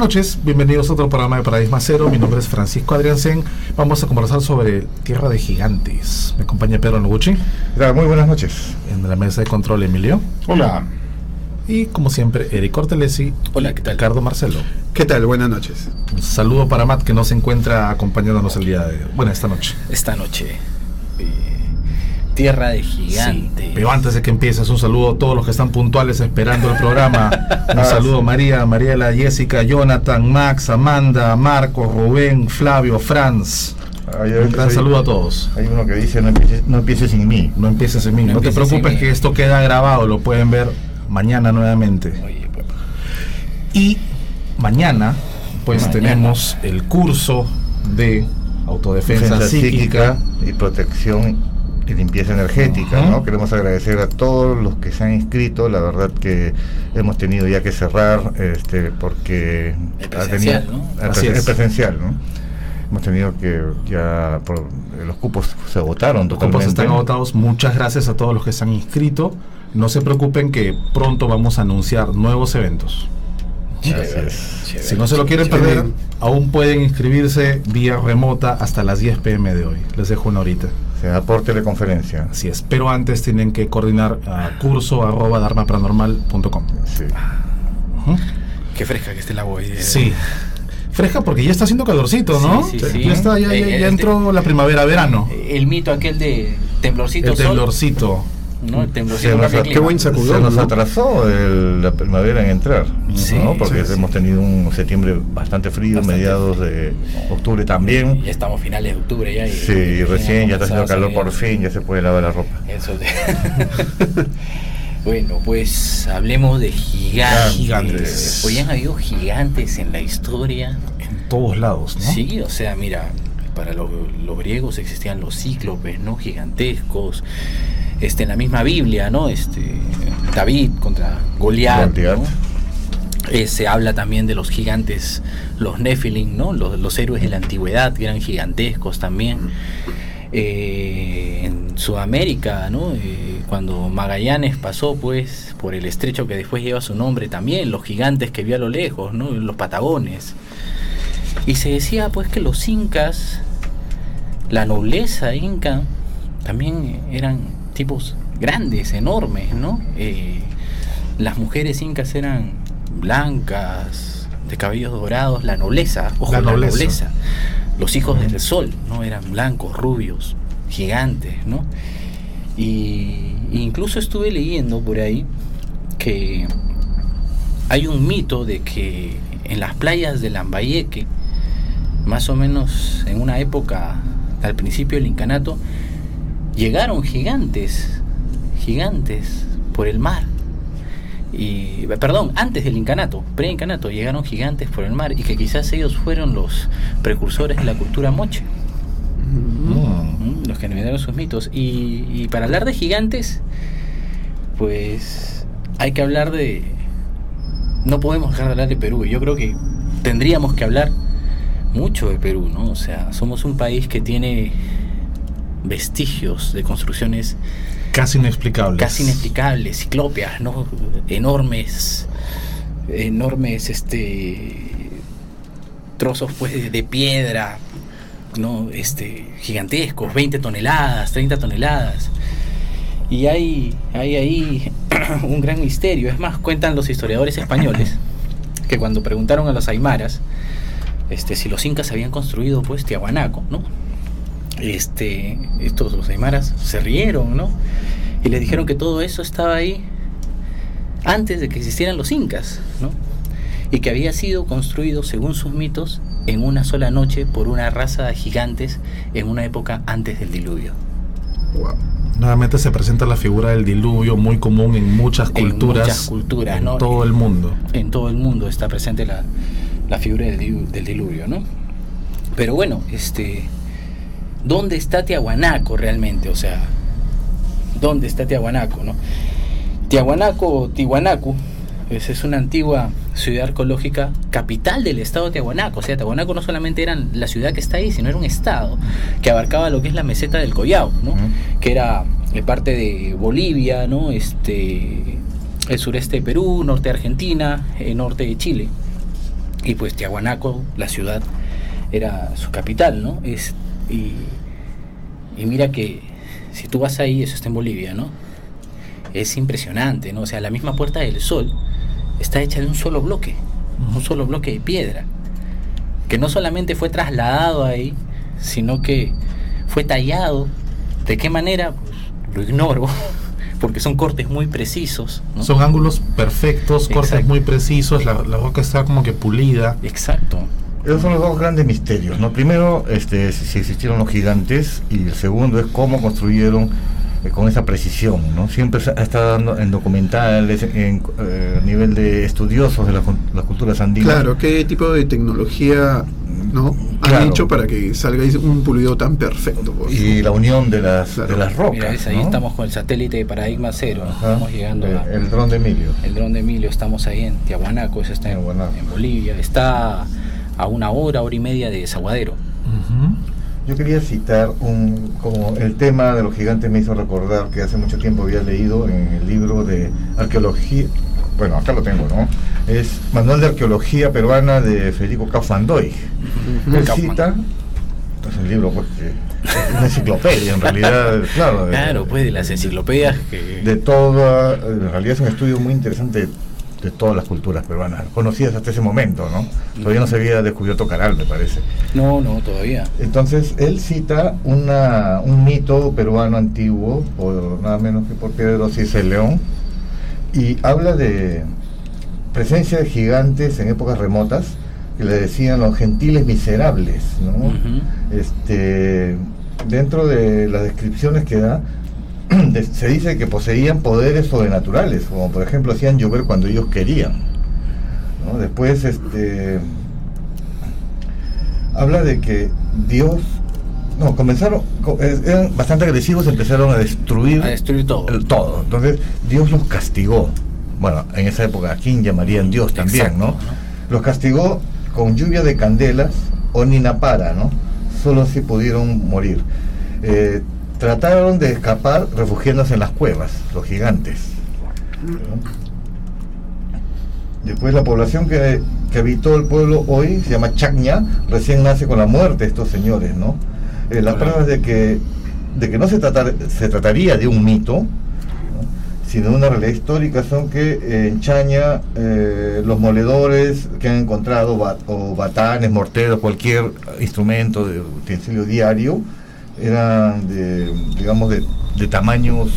noches, bienvenidos a otro programa de Paradigma Cero. Mi nombre es Francisco Adriansen. Vamos a conversar sobre Tierra de Gigantes. Me acompaña Pedro Noguchi. Muy buenas noches. En la mesa de control, Emilio. Hola. Y como siempre, Eric Cortelesi. Hola, ¿qué tal? Ricardo Marcelo. ¿Qué tal? Buenas noches. Un saludo para Matt que no se encuentra acompañándonos el día de. Bueno, esta noche. Esta noche. Tierra de gigantes. Sí, pero antes de que empieces, un saludo a todos los que están puntuales esperando el programa. un saludo a María, Mariela, Jessica, Jonathan, Max, Amanda, Marco, Rubén, Flavio, Franz. Un gran saludo a todos. Hay uno que dice no empieces, no empieces sin mí. No empieces en mí. No No, te preocupes que esto queda grabado, lo pueden ver mañana nuevamente. Oye, pues, Y mañana, pues Mañana. tenemos el curso de autodefensa Defensa psíquica. y protección y limpieza energética. ¿no? Queremos agradecer a todos los que se han inscrito, la verdad que hemos tenido ya que cerrar este porque El ha presencial, tenido- ¿no? el Así presen- es. el presencial, ¿no? Hemos tenido que ya por los cupos se agotaron Los totalmente. cupos están agotados. Muchas gracias a todos los que se han inscrito. No se preocupen que pronto vamos a anunciar nuevos eventos. Chévere, chévere, Si no se lo quieren chévere. perder, aún pueden inscribirse vía remota hasta las 10 pm de hoy. Les dejo una horita. Se da por teleconferencia. Así es. Pero antes tienen que coordinar a curso arroba dharmaparanormal.com. Sí. Ujú. Qué fresca que esté la voz. eh. Sí. Fresca porque ya está haciendo calorcito, ¿no? Sí, sí, sí. Ya está, ya, ya- ya este- entró la primavera-verano. El mito aquel de temblorcito El sol, temblorcito. ¿No? El Se temblorcito nos, cambia a- clima. qué buen sacudón, se nos ¿no? atrasó el- la primavera en entrar, Sí, ¿no? porque sí, sí. hemos tenido un septiembre bastante frío, Bastante mediados de octubre también. Ya estamos finales de octubre ya. Y, Sí, y recién ya está haciendo calor por fin fin, ya se puede lavar la ropa. Eso de- bueno, pues hablemos de gigantes. Gigantes. Hoy han habido gigantes en la historia. En todos lados, ¿no? Sí, o sea, mira, para los, los griegos existían los cíclopes, ¿no? Gigantescos. Este, en la misma Biblia, ¿no? Este, David contra Goliat. Eh, se habla también de los gigantes, los Nephilim, ¿no? Los, los héroes de la antigüedad que eran gigantescos también. Eh, en Sudamérica, ¿no? Eh, cuando Magallanes pasó, pues, por el estrecho que después lleva su nombre también, los gigantes que vio a lo lejos, ¿no? Los Patagones. Y se decía, pues, que los incas, la nobleza inca, también eran tipos grandes, enormes, ¿no? Eh, las mujeres incas eran blancas, de cabellos dorados, la nobleza, ojo, La la nobleza. nobleza. Los hijos del sol, ¿no? Eran blancos, rubios, gigantes, ¿no? Y incluso estuve leyendo por ahí que hay un mito de que en las playas de Lambayeque, más o menos en una época al principio del incanato, llegaron gigantes, gigantes por el mar. Y, perdón, antes del incanato, pre-incanato, llegaron gigantes por el mar y que quizás ellos fueron los precursores de la cultura moche, Mm. ¿m? los que inventaron sus mitos. Y, y para hablar de gigantes, pues hay que hablar de... No podemos dejar de hablar de Perú. y Yo creo que tendríamos que hablar mucho de Perú, ¿no? O sea, somos un país que tiene vestigios de construcciones Casi inexplicable. casi inexplicables, ciclópeas, ¿no? Enormes, enormes, este, trozos, pues, de, de piedra, ¿no? Este, gigantescos, 20 toneladas, 30 toneladas. Y hay, hay ahí un gran misterio. Es más, cuentan los historiadores españoles que cuando preguntaron a los aymaras este, si los incas habían construido, pues, Tiahuanaco, ¿no? Este, estos los aymaras se rieron, ¿no? Y les dijeron que todo eso estaba ahí antes de que existieran los incas, ¿no? Y que había sido construido, según sus mitos, en una sola noche por una raza de gigantes en una época antes del diluvio. Wow. Nuevamente se presenta la figura del diluvio muy común en muchas En culturas. muchas culturas, en ¿no? todo el mundo. En todo el mundo está presente la, la figura del, del diluvio, ¿no? Pero bueno, este, ¿dónde está Tiahuanaco realmente? O sea, ¿dónde está Tiahuanaco, no? Tiahuanaco o Tihuanacu es, es una antigua ciudad arqueológica capital del estado de Tiahuanaco. O sea, Tiahuanaco no solamente era la ciudad que está ahí, sino era un estado que abarcaba lo que es la meseta del Collao, ¿no? Que era eh, parte de Bolivia, ¿no? Este, el sureste de Perú, norte de Argentina, el norte de Chile. Y pues Tiahuanaco, la ciudad, era su capital, ¿no? Y, y mira que si tú vas ahí, eso está en Bolivia, ¿no? Es impresionante, ¿no? O sea, la misma Puerta del Sol está hecha de un solo bloque, un solo bloque de piedra, que no solamente fue trasladado ahí, sino que fue tallado. ¿De qué manera? Pues, lo ignoro, porque son cortes muy precisos. ¿no? Son ángulos perfectos, cortes Exacto. muy precisos, la, la roca está como que pulida. Exacto. Esos son los dos grandes misterios, ¿no? Primero, este, si existieron los gigantes y el segundo es cómo construyeron eh, con esa precisión, ¿no? Siempre se ha estado dando en documentales, en eh, a nivel de estudiosos de la cul- las culturas andinas. Claro, ¿qué tipo de tecnología no han Claro. hecho para que salga un pulido tan perfecto? pues? Y la unión de las, Claro. de las rocas. Mira, ves, ahí ¿no? estamos con el satélite de Paradigma Cero. Ajá. Estamos llegando Eh, a... El dron de Emilio. El dron de Emilio, estamos ahí en Tiahuanaco, eso está en, Tiahuanaco. en Bolivia. Está a una hora, hora y media de Zaguadero. Ujú. Yo quería citar un, como el tema de los gigantes me hizo recordar que hace mucho tiempo había leído en el libro de arqueología, bueno, acá lo tengo, ¿no? Es Manual de Arqueología Peruana de Federico Kaufman. cita, es un libro pues que es una enciclopedia en realidad, claro. de- Claro, pues de las enciclopedias que... de toda, en realidad es un estudio muy interesante de todas las culturas peruanas, conocidas hasta ese momento, ¿no? Todavía no se había descubierto Caral, me parece. No, no, todavía. Entonces, él cita una, un mito peruano antiguo, por nada menos que por Pedro Cise León, y habla de presencia de gigantes en épocas remotas, que le decían los gentiles miserables, ¿no? Este, dentro de las descripciones que da, se dice que poseían poderes sobrenaturales, como por ejemplo hacían llover cuando ellos querían. ¿no? Después este, habla de que Dios, no, comenzaron, co- eh, eran bastante agresivos, empezaron a destruir A destruir todo. el todo. Entonces Dios los castigó. Bueno, en esa época aquí llamarían Dios también, Exacto, ¿no? Los castigó con lluvia de candelas o ninapara, ¿no? Solo así pudieron morir. Eh, trataron de escapar refugiándose en las cuevas, los gigantes. Después la población que, que habitó el pueblo hoy se llama Chacña, recién nace con la muerte de estos señores, ¿no? Eh, las pruebas de que, de que no se, tratar- se trataría de un mito, ¿no? sino de una realidad histórica son que eh, en Chaña eh, los moledores que han encontrado, o batanes, morteros, cualquier instrumento de utensilio diario, eran de, digamos, de, de tamaños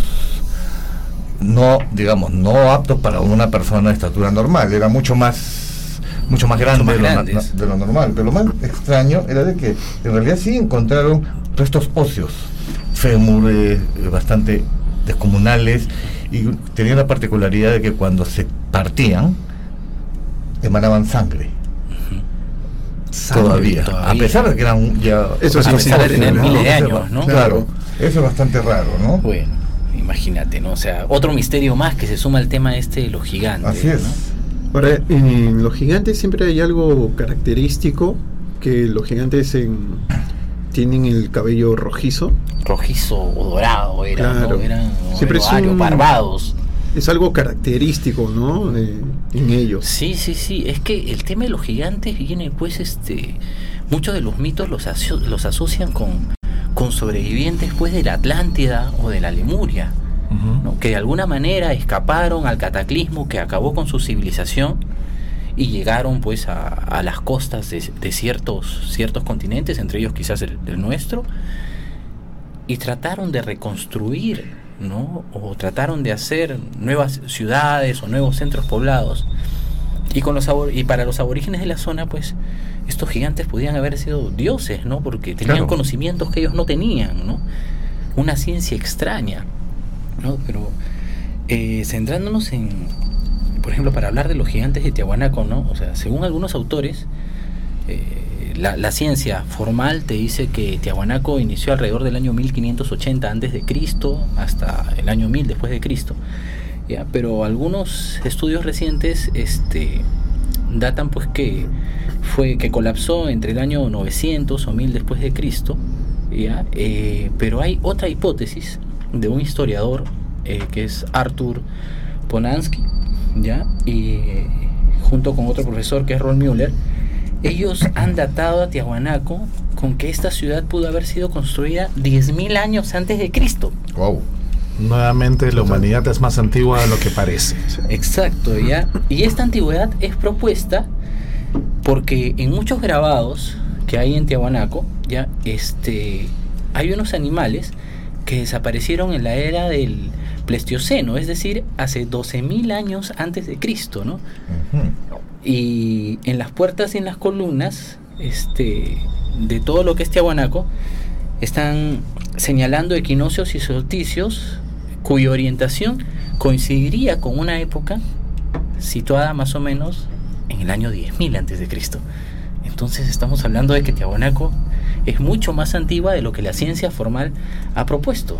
no, digamos, no aptos para una persona de estatura normal, era mucho más mucho más grande más de, lo, na- grandes. de lo normal. Pero lo más extraño era de que en realidad sí encontraron restos óseos, fémures eh, bastante descomunales, y tenían la particularidad de que cuando se partían, emanaban sangre. Sangre Todavía, todavía. a pesar de que eran ya Eso A pesar de tener ¿no? miles de Eso- años, ¿no? Claro, eso es bastante raro, ¿no? Bueno, imagínate, ¿no? O sea, otro misterio más que se suma al tema este de los gigantes. Así es. ¿no? Ahora, en los gigantes siempre hay algo característico, que los gigantes en- tienen el cabello rojizo. Rojizo o dorado era, Claro. ¿no? Eran Siempre varios un- barbados. Es algo característico, ¿no? De- en ellos. Sí, sí, sí. Es que el tema de los gigantes viene, pues, este. Muchos de los mitos los, aso- los asocian con, con sobrevivientes, pues, de la Atlántida o de la Lemuria. ¿no? que de alguna manera escaparon al cataclismo que acabó con su civilización y llegaron pues a, a las costas de, de ciertos, ciertos continentes, entre ellos quizás el, el nuestro, y trataron de reconstruir, ¿no? o trataron de hacer nuevas ciudades o nuevos centros poblados. Y, con los y para los aborígenes de la zona, pues, estos gigantes podían haber sido dioses, ¿no? Porque tenían Claro. conocimientos que ellos no tenían, ¿no? Una ciencia extraña, ¿no? Pero eh, centrándonos en, por ejemplo, para hablar de los gigantes de Tiahuanaco, ¿no? O sea, según algunos autores, eh, la, ciencia formal te dice que Tiahuanaco inició alrededor del año 1580 antes de Cristo hasta el año 1000 después de Cristo. Pero algunos estudios recientes este, datan pues que fue que colapsó entre el año 900 o 1000 después de Cristo. Eh, pero hay otra hipótesis de un historiador eh, que es Arthur Ponansky, ¿ya? Y junto con otro profesor que es Ron Müller, ellos han datado a Tiahuanaco con que esta ciudad pudo haber sido construida 10.000 años antes de Cristo. Wow. Nuevamente, la humanidad es más antigua de lo que parece. Exacto, ¿ya? Y esta antigüedad es propuesta porque en muchos grabados que hay en Tiahuanaco, ya, este, hay unos animales que desaparecieron en la era del Pleistoceno, es decir, hace 12.000 años antes de Cristo, ¿no? Y en las puertas y en las columnas este, de todo lo que es Tiahuanaco están señalando equinoccios y solsticios cuya orientación coincidiría con una época situada más o menos en el año 10.000 antes de. Entonces estamos hablando de que Tiahuanaco es mucho más antigua de lo que la ciencia formal ha propuesto.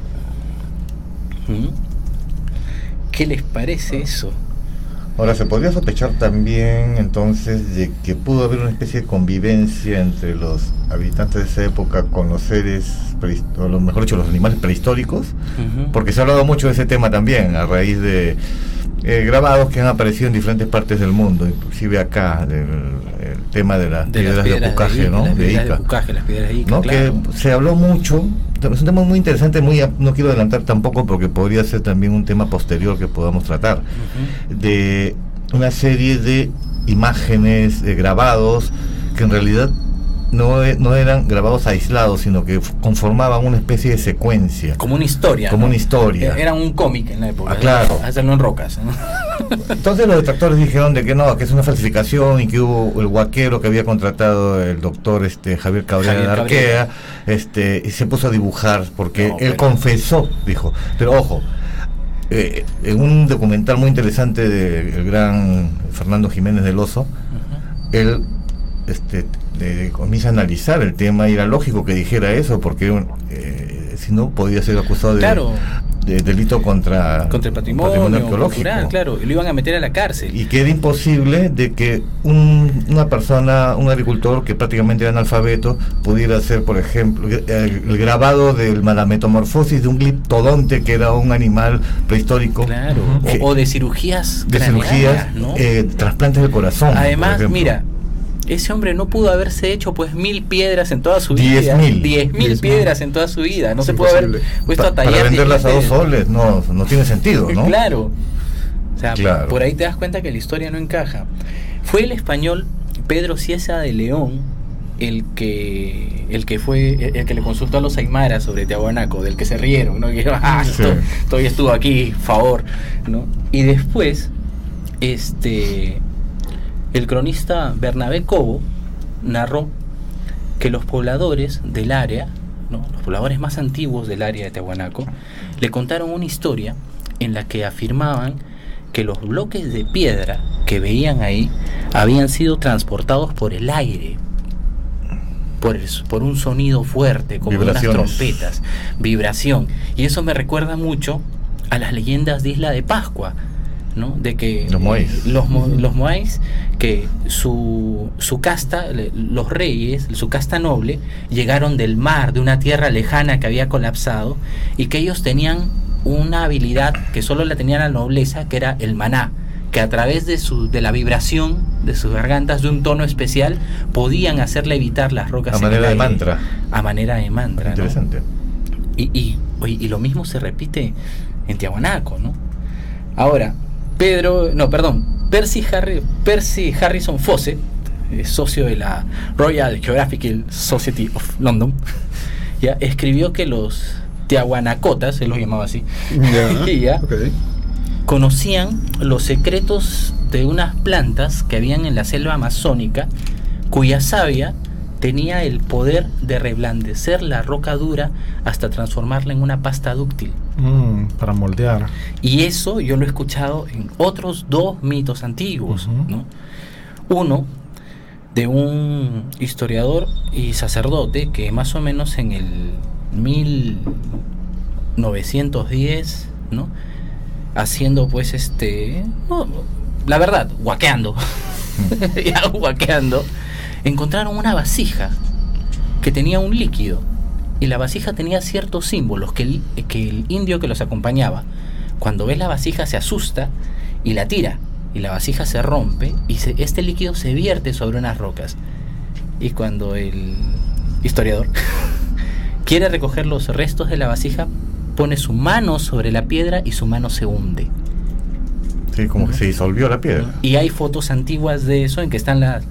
¿Mm? ¿Qué les parece eso? Ahora, se podría sospechar también entonces de que pudo haber una especie de convivencia entre los habitantes de esa época con los seres, o lo mejor dicho, los animales prehistóricos, porque se ha hablado mucho de ese tema también a raíz de eh, grabados que han aparecido en diferentes partes del mundo, inclusive acá, del el tema de las de piedras las de piedras Ocucaje, Ica, ¿no? las De Ica. de Ocucaje, las piedras de Ica, ¿no? claro. que se habló mucho es un tema muy interesante muy no quiero adelantar tampoco porque podría ser también un tema posterior que podamos tratar de una serie de imágenes eh, grabados que en realidad no, e- no eran grabados aislados sino que conformaban una especie de secuencia Como una historia. Como ¿no? una historia. Eh, Era un cómic en la época. Ah, claro. Hacerlo en rocas. ¿no? Entonces los detractores dijeron de que no, que es una falsificación y que hubo el guaquero que había contratado el doctor este Javier Cabrera Javier de Cabrera. Arquea, este, y se puso a dibujar porque No, él confesó, dijo, pero ojo, eh, en un documental muy interesante del gran Fernando Jiménez del Oso, él este, eh, comienza a analizar el tema y era lógico que dijera eso porque eh, si no podía ser acusado de, Claro. de delito contra, Contra el patrimonio, cultural, claro. Y lo iban a meter a la cárcel. y que era imposible de que un- una persona, un agricultor que prácticamente era analfabeto, pudiera hacer, por ejemplo, el, el grabado de la metamorfosis de un gliptodonte, que era un animal prehistórico, Claro. que- O, o de cirugías. de cirugías, ¿no? eh, trasplantes del corazón. Además, mira, ese hombre no pudo haberse hecho pues mil piedras en toda su Diez vida. mil. Diez mil Diez mil. piedras en toda su vida. No Es se pudo haber puesto Pa- a tallar. para venderlas a dos soles no, no tiene sentido, ¿no? Claro. O sea, Claro. por ahí te das cuenta que la historia no encaja. Fue el español Pedro Ciesa de León el que el que fue el, que le consultó a los aymaras sobre Tiahuanaco, del que se rieron, ¿no? Que ah, Sí. todavía estuvo aquí, favor, ¿no? Y después este el cronista Bernabé Cobo narró que los pobladores del área, ¿no? los pobladores más antiguos del área de Tiahuanaco, le contaron una historia en la que afirmaban que los bloques de piedra que veían ahí habían sido transportados por el aire, por, el- por un sonido fuerte, como unas trompetas, vibración. Y eso me recuerda mucho a las leyendas de Isla de Pascua, ¿no? De que Los moáis. los, mo- los moáis, que su, su casta, los reyes, su casta noble, llegaron del mar, de una tierra lejana que había colapsado, y que ellos tenían una habilidad que solo la tenía la nobleza, que era el maná, que a través de, su, de la vibración de sus gargantas, de un tono especial, podían hacer levitar las rocas. A en el manera de mantra. A manera de mantra. ¿no? Interesante. Y, y, y lo mismo se repite en Tiahuanaco, ¿no? Ahora, Pedro, no, perdón, Percy, Harry, Percy Harrison Fawcett, eh, socio de la Royal Geographical Society of London, ya escribió que los tiahuanacotas, él los llamaba así, Ya, conocían los secretos de unas plantas que habían en la selva amazónica, cuya savia tenía el poder de reblandecer la roca dura hasta transformarla en una pasta dúctil. Mm, para moldear. Y eso yo lo he escuchado en otros dos mitos antiguos. ¿no? Uno de un historiador y sacerdote que más o menos en el 1910, ¿no? Haciendo pues este, no, la verdad, guaqueando, ya guaqueando, encontraron una vasija que tenía un líquido y la vasija tenía ciertos símbolos que el, que el indio que los acompañaba, cuando ve la vasija se asusta y la tira y la vasija se rompe y se- este líquido se vierte sobre unas rocas Y cuando el historiador quiere recoger los restos de la vasija, pone su mano sobre la piedra y su mano se hunde. Sí, como que se disolvió la piedra. Y hay fotos antiguas de eso en que están la-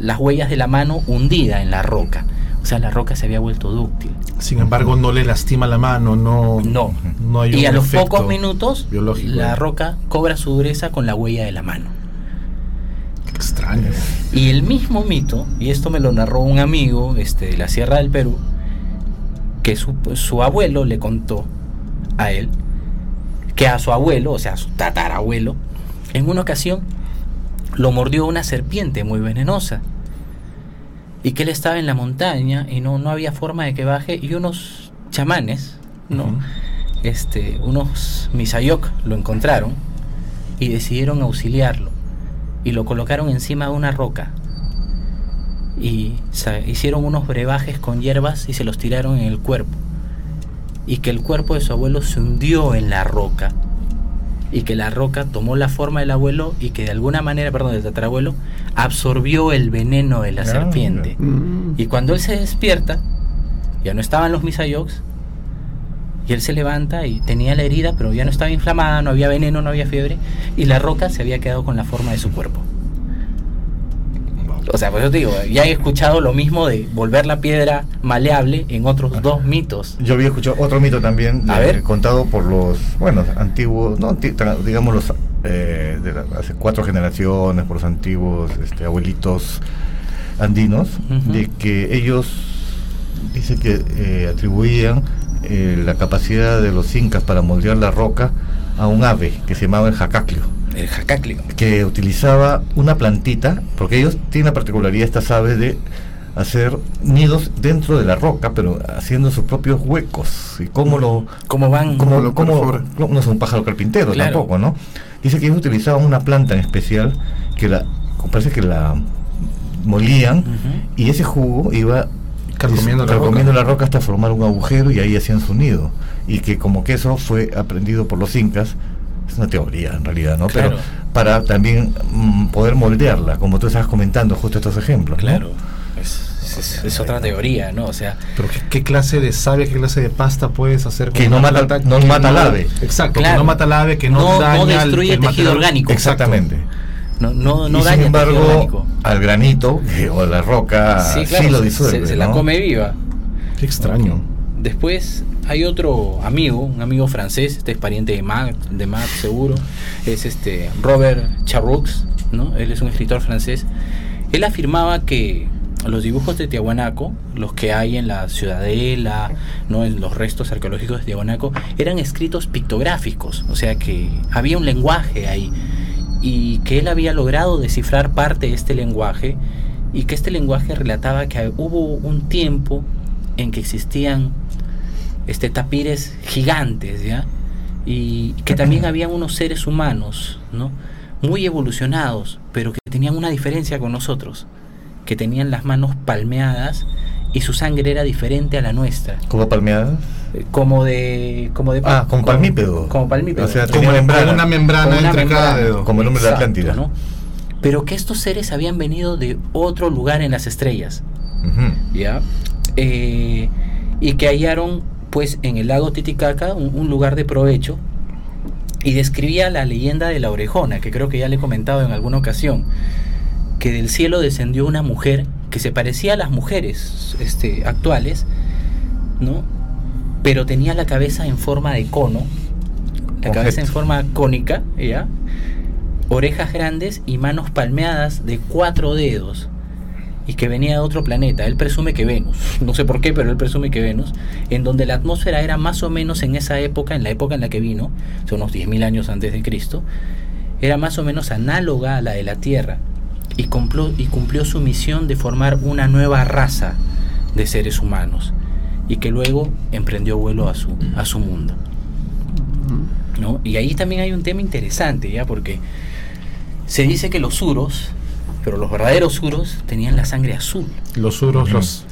las huellas de la mano hundida en la roca. O sea, la roca se había vuelto dúctil. Sin embargo, no le lastima la mano, no, No. no hay Y un a los pocos minutos, biológico. la roca cobra su dureza con la huella de la mano. Qué extraño. Y el mismo mito, y esto me lo narró un amigo este, de la Sierra del Perú, que su, su abuelo le contó a él, que a su abuelo, o sea, a su tatarabuelo, en una ocasión lo mordió una serpiente muy venenosa. Y que él estaba en la montaña y no, no había forma de que baje y unos chamanes, ¿no? Este, unos misayok lo encontraron y decidieron auxiliarlo y lo colocaron encima de una roca y hicieron unos brebajes con hierbas y se los tiraron en el cuerpo y que el cuerpo de su abuelo se hundió en la roca y que la roca tomó la forma del abuelo y que de alguna manera, perdón, del tatarabuelo, absorbió el veneno de la Ah, serpiente. Mm. Y cuando él se despierta, ya no estaban los misayoks, y él se levanta y tenía la herida, pero ya no estaba inflamada, no había veneno, no había fiebre, y la roca se había quedado con la forma de su cuerpo. O sea, pues yo te digo, ya he escuchado lo mismo de volver la piedra maleable en otros dos mitos. Yo había escuchado otro mito también, A eh, ver. contado por los, bueno, antiguos, no, digamos los, eh, de la- hace cuatro generaciones, por los antiguos este, abuelitos andinos, de que ellos, dice que eh, atribuían eh, la capacidad de los incas para moldear la roca a un ave que se llamaba el jacaclio El jacaclio. que utilizaba una plantita, porque ellos tienen la particularidad estas aves de hacer nidos dentro de la roca, pero haciendo sus propios huecos. ¿Y cómo lo, ¿Cómo van? cómo, lo cómo- no, no es un pájaro carpintero Claro. tampoco, ¿no? Dice que ellos utilizaban una planta en especial que la, parece que la molían Ujú. y ese jugo iba Carcomiendo la carcomiendo roca. la roca hasta formar un agujero y ahí hacían su nido. Y que como que eso fue aprendido por los incas, es una teoría en realidad, ¿no? Claro. Pero para también mm, poder moldearla, como tú estabas comentando justo estos ejemplos. ¿no? Claro. Es, es- es otra teoría, ¿no? O sea, Pero ¿qué, qué clase de savia, qué clase de pasta puedes hacer Que con no mata- planta no que mata al ave. Exacto, Claro. que no mata al ave, que no, No- no daña el- destruye el tejido material. orgánico. Exactamente. no, no, no y daña sin embargo, al granito o a la roca sí, lo disuelve. se, se la ¿no? come viva. Qué extraño. Después hay otro amigo, un amigo francés, este es pariente de Max, de Max seguro, es este Robert Charroux, ¿no? Él es un escritor francés. Él afirmaba que los dibujos de Tiahuanaco, los que hay en la ciudadela, ¿no? en los restos arqueológicos de Tiahuanaco, eran escritos pictográficos, o sea que había un lenguaje ahí y que él había logrado descifrar parte de este lenguaje y que este lenguaje relataba que hubo un tiempo en que existían este tapires gigantes, ¿ya? Y que también habían unos seres humanos, ¿no? Muy evolucionados, pero que tenían una diferencia con nosotros, que tenían las manos palmeadas y su sangre era diferente a la nuestra, Como palmeadas. eh, como de como de Ah, como palmípedo. como palmípedo. O sea, Como, membrana. como una membrana Como una entre cada dedo. Como el hombre de la Atlántida. ¿no? Pero que estos seres habían venido de otro lugar en las estrellas. ¿ya? Eh, y que hallaron, pues, en el lago Titicaca un, un lugar de provecho y describía la leyenda de la orejona, que creo que ya le he comentado en alguna ocasión, que del cielo descendió una mujer que se parecía a las mujeres este, actuales, ¿no? Pero tenía la cabeza en forma de cono, la cabeza en forma cónica, ¿ya? Orejas grandes y manos palmeadas de cuatro dedos y que venía de otro planeta. Él presume que Venus, no sé por qué, pero él presume que Venus, en donde la atmósfera era más o menos en esa época, en la época en la que vino, son unos 10.000 años antes de Cristo, era más o menos análoga a la de la Tierra y cumplió, y cumplió su misión de formar una nueva raza de seres humanos y que luego emprendió vuelo a su, a su mundo. ¿no? Y ahí también hay un tema interesante, ¿ya? Porque se dice que los suros, pero los verdaderos suros, tenían la sangre azul. Los suros, los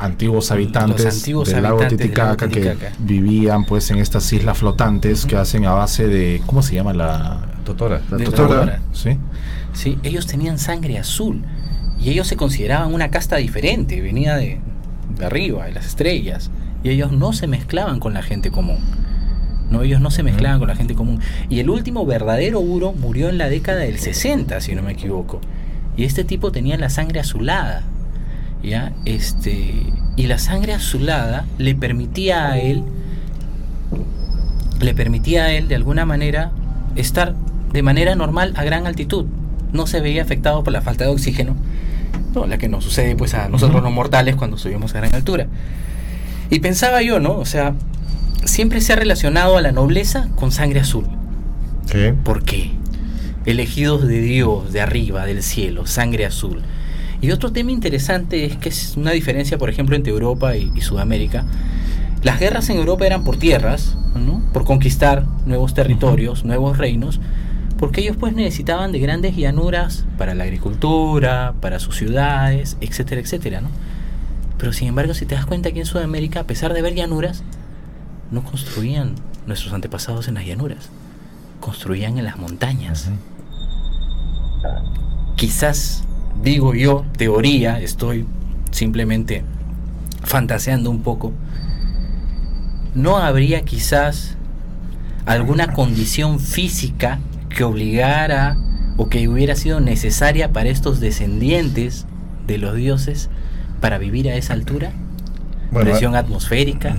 antiguos habitantes Los antiguos del lago habitantes del lago Titicaca que vivían pues en estas islas flotantes que hacen a base de ¿cómo se llama la Totora. la totora? totora. ¿Sí? ¿sí? Ellos tenían sangre azul Y ellos se consideraban una casta diferente, venía de, de arriba, de las estrellas. Y ellos no se mezclaban con la gente común. No, ellos no se mezclaban con la gente común. Y el último verdadero Uro murió en la década del 60, si no me equivoco. Y este tipo tenía la sangre azulada. ¿Ya? Este, y la sangre azulada le permitía a él le permitía a él de alguna manera estar de manera normal a gran altitud. No se veía afectado por la falta de oxígeno, ¿no? la que nos sucede pues a nosotros los mortales cuando subimos a gran altura. Y pensaba yo, ¿no? O sea, siempre se ha relacionado a la nobleza con sangre azul. ¿Qué? ¿Por qué? Elegidos de Dios, de arriba, del cielo, sangre azul. Y otro tema interesante es que es una diferencia, por ejemplo, entre Europa y, y Sudamérica. Las guerras en Europa eran por tierras, ¿no? por conquistar nuevos territorios, nuevos reinos, porque ellos pues necesitaban de grandes llanuras para la agricultura, para sus ciudades, etcétera, etcétera, ¿no? Pero sin embargo, si te das cuenta que en Sudamérica, a pesar de haber llanuras, no construían nuestros antepasados en las llanuras, construían en las montañas. Quizás, digo yo, teoría, estoy simplemente fantaseando un poco, no habría quizás alguna condición física que obligara o que hubiera sido necesaria para estos descendientes de los dioses para vivir a esa altura? Bueno, Presión atmosférica,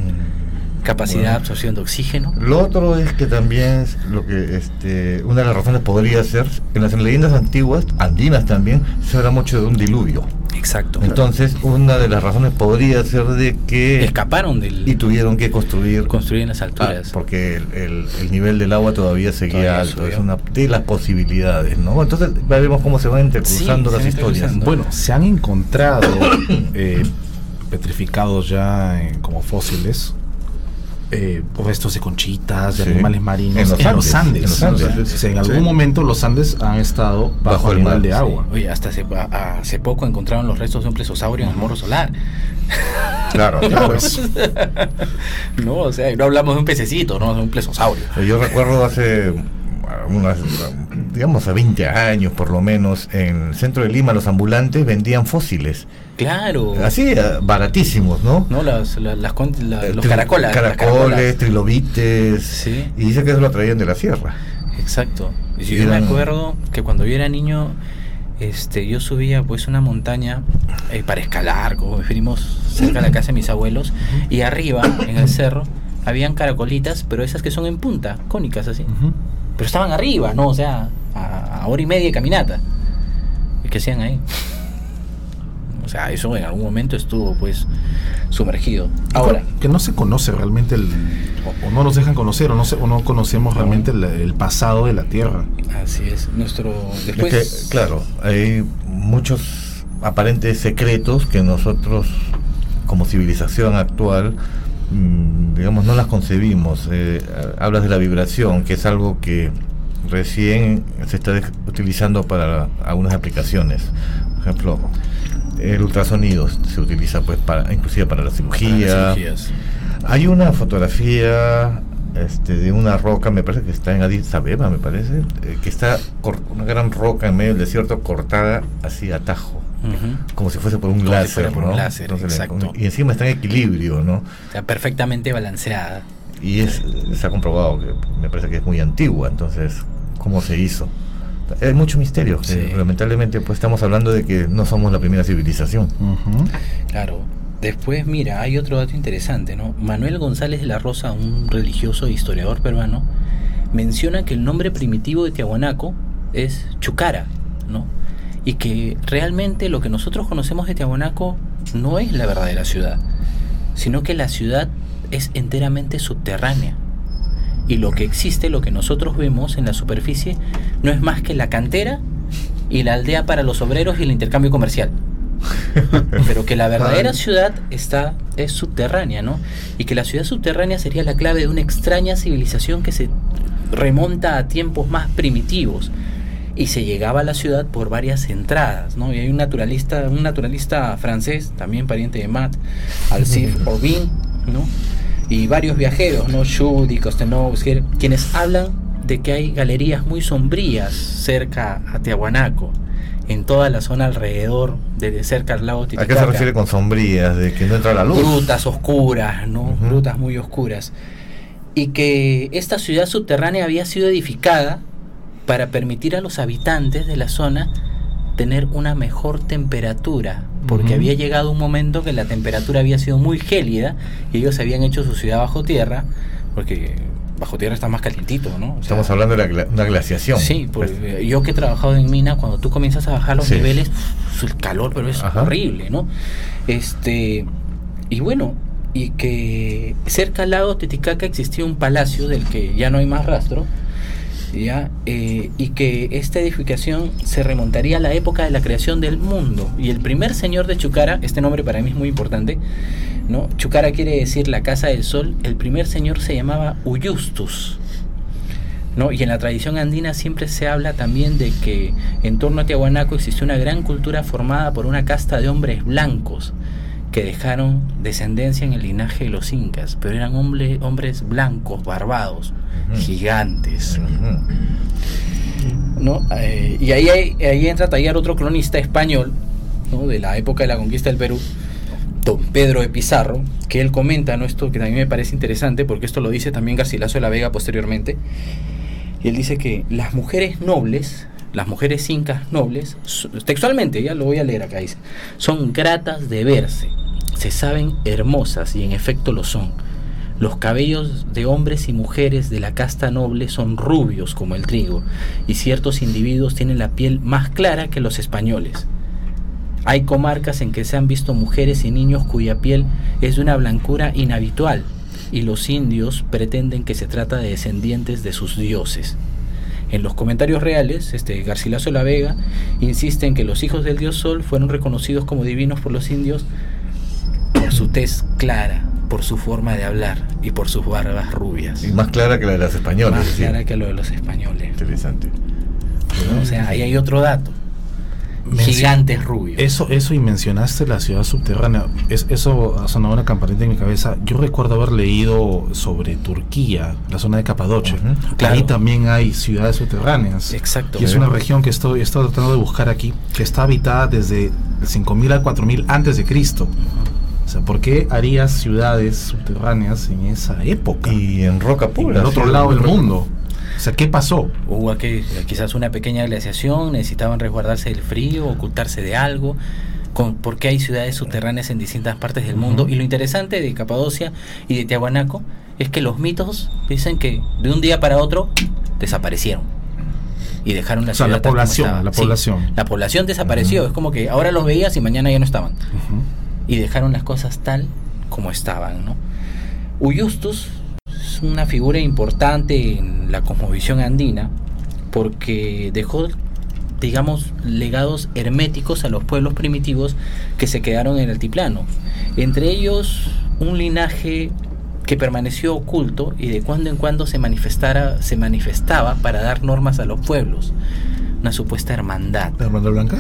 capacidad de absorción de oxígeno. Lo otro es que también es lo que este, una de las razones podría ser, en las leyendas antiguas, andinas también, se habla mucho de un diluvio. Exacto. Entonces, una de las razones podría ser de que Escaparon del y tuvieron que construir construir en las ah, alturas. porque el, el- el nivel del agua todavía seguía Todavía alto, subió. es una de las posibilidades, ¿no? Entonces, veremos cómo se van Sí, se las historias. Bueno, se han encontrado eh, petrificados ya en- como fósiles eh, restos de conchitas, de Sí. animales marinos En los en los Andes, Andes. en los Andes. O sea, en algún Sí. momento los Andes han estado bajo, Bajo el el nivel de sí. agua. Oye, hasta hace, a- hace poco encontraron los restos de un plesosaurio en el morro solar. Claro, claro. Pues, No, o sea, no hablamos de un pececito, no, de un plesosaurio. Yo recuerdo hace unas, digamos, a 20 años por lo menos, en el centro de Lima los ambulantes vendían fósiles. Claro. Así, eh, baratísimos, ¿no? No, las, las, las Eh, los tri- caracolas. las Caracoles, trilobites. Sí. Y dice que eso lo traían de la sierra. Exacto. Y yo me acuerdo que cuando yo era niño, este, yo subía pues una montaña eh, para escalar, como preferimos cerca de la casa de mis abuelos, y arriba, en el cerro, habían caracolitas, pero esas que son en punta, cónicas así. Pero estaban arriba, ¿no? O sea, a, a hora y media de caminata. ¿Y qué hacían ahí? O sea, eso en algún momento estuvo pues sumergido. Ahora, que no se conoce realmente el, o, o no nos dejan conocer o no se- o no conocemos realmente el, el pasado de la Tierra. así es. Nuestro después Es que, claro, hay muchos aparentes secretos que nosotros, como civilización actual, mm, digamos, no las concebimos. Eh, hablas de la vibración, que es algo que recién se está utilizando para algunas aplicaciones. Por ejemplo, el ultrasonido se utiliza pues para inclusive para la para las cirugía. Hay una fotografía este, de una roca, me parece que está en Addis Abeba, me parece, eh, que está una gran roca en medio del desierto cortada así a tajo, Ujú. como si fuese por un Como si láser, fuera por un ¿no? láser, le- exacto. y encima está en equilibrio, ¿no? O sea, perfectamente balanceada. Y es, se ha comprobado que me parece que es muy antigua, entonces, ¿cómo se hizo? Hay mucho misterio, que Sí. lamentablemente pues estamos hablando de que no somos la primera civilización. Claro. Después, mira, hay otro dato interesante, ¿no? Manuel González de la Rosa, un religioso e historiador peruano, menciona que el nombre primitivo de Tiahuanaco es Chucara, ¿no? Y que realmente lo que nosotros conocemos de Tiahuanaco no es la verdadera ciudad, sino que la ciudad es enteramente subterránea. Y lo que existe, lo que nosotros vemos en la superficie, no es más que la cantera y la aldea para los obreros y el intercambio comercial. Pero que la verdadera ciudad está es subterránea, ¿no? Y que la ciudad subterránea sería la clave de una extraña civilización que se remonta a tiempos más primitivos y se llegaba a la ciudad por varias entradas, ¿no? Y hay un naturalista, un naturalista francés, también pariente de Matt, Alcide Orbin, ¿no? Y varios viajeros, ¿no? Schudi, Kostenovsky, quienes hablan de que hay galerías muy sombrías cerca a Tiahuanaco, en toda la zona alrededor de cerca al lago ¿A qué Titicaca. se refiere con sombrías? De que no entra la luz. Grutas oscuras, ¿no? Ujú. Grutas muy oscuras. Y que esta ciudad subterránea había sido edificada para permitir a los habitantes de la zona tener una mejor temperatura, porque había llegado un momento que la temperatura había sido muy gélida y ellos habían hecho su ciudad bajo tierra, porque bajo tierra está más calientito, ¿no? O sea, Estamos hablando de la una glaciación. Sí, pues eh, yo que he trabajado en mina, cuando tú comienzas a bajar los Sí. niveles, el calor, pero es Ajá. horrible, ¿no? Este, y bueno, y que cerca al lago Titicaca existía un palacio del que ya no hay más rastro, Eh, y que esta edificación se remontaría a la época de la creación del mundo. Y el primer señor de Chucara, este nombre para mí es muy importante, ¿no? Chucara quiere decir la casa del sol, el primer señor se llamaba Uyustus. ¿no? Y en la tradición andina siempre se habla también de que en torno a Tiahuanaco existió una gran cultura formada por una casta de hombres blancos que dejaron descendencia en el linaje de los incas, pero eran hombre- hombres blancos, barbados, gigantes. ¿no? Eh, y ahí, ahí entra a tallar otro cronista español ¿no? de la época de la conquista del Perú, don Pedro de Pizarro, que él comenta ¿no? esto que también me parece interesante, porque esto lo dice también Garcilaso de la Vega posteriormente. Y él dice que las mujeres nobles, las mujeres incas nobles, textualmente, ya lo voy a leer acá, dice, son gratas de verse, se saben hermosas y en efecto lo son. Los cabellos de hombres y mujeres de la casta noble son rubios como el trigo, y ciertos individuos tienen la piel más clara que los españoles. Hay comarcas en que se han visto mujeres y niños cuya piel es de una blancura inhabitual, y los indios pretenden que se trata de descendientes de sus dioses. En los comentarios reales, este Garcilaso de la Vega insiste en que los hijos del dios Sol fueron reconocidos como divinos por los indios por su tez clara, por su forma de hablar y por sus barbas rubias. Y más clara que la de las españolas. Más clara que lo de los españoles. Interesante. O sea, ahí hay otro dato. Menci- Gigantes rubios. Eso, eso y mencionaste la ciudad subterránea. Es, eso ha sonado una campanita en mi cabeza. Yo recuerdo haber leído sobre Turquía, la zona de Capadocia. Ujú. Claro. Ahí también hay ciudades subterráneas. Exacto. Y es una región que estoy, estado tratando de buscar aquí, que está habitada desde el 5000 al 4000 antes de Cristo. O sea, ¿por qué harías ciudades subterráneas en esa época? Y en Roca en Pura. el otro lado del en Roca- mundo. O sea, ¿qué pasó? Hubo aquí quizás una pequeña glaciación, necesitaban resguardarse del frío, ocultarse de algo, con, porque hay ciudades subterráneas en distintas partes del mundo. Ujú. Y lo interesante de Capadocia y de Tiahuanaco es que los mitos dicen que de un día para otro desaparecieron. Y dejaron la O sea, ciudad la población, la Sí, población. la población desapareció. Ujú. Es como que ahora los veías y mañana ya no estaban. Ujú. y dejaron las cosas tal como estaban. ¿no? Uyustus es una figura importante en la cosmovisión andina porque dejó, digamos, legados herméticos a los pueblos primitivos que se quedaron en el altiplano. Entre ellos, un linaje que permaneció oculto y de cuando en cuando se, manifestara, se manifestaba para dar normas a los pueblos. Una supuesta hermandad. ¿La hermandad blanca?